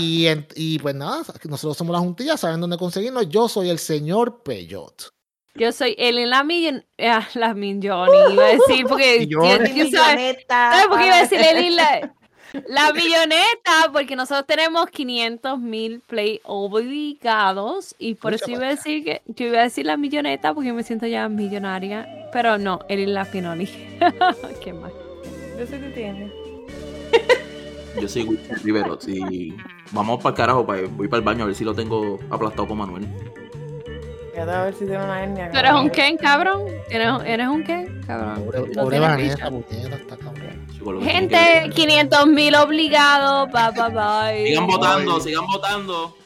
Y, en- y pues nada, nosotros somos la juntilla, saben dónde conseguirnos. Yo soy el señor Peyot. Yo soy Ellen la Millon, eh, la Milloni, iba a decir, porque Milloni. ¿quién- quién sabe? ¿Sabes por qué iba a decir Ellen la, la milloneta? Porque nosotros tenemos 500 mil play obligados y por Mucha eso iba a decir que yo iba a decir la milloneta porque me siento ya millonaria, pero no, Ellen la Pinoni. Qué mal. Yo sé que tiene. Yo soy Wilson Rivero y vamos para el carajo, pa- voy para el baño a ver si lo tengo aplastado con Manuel. Fíjate a ver si tiene una hernia. ¿Tú eres un. Ken, cabrón? ¿Eres, eres un Ken, cabrón? Pobre, pobre Vanessa, puñeta, está cabrón. Gente, que- 500 mil obligados, bye bye bye. Sigan votando, sigan votando.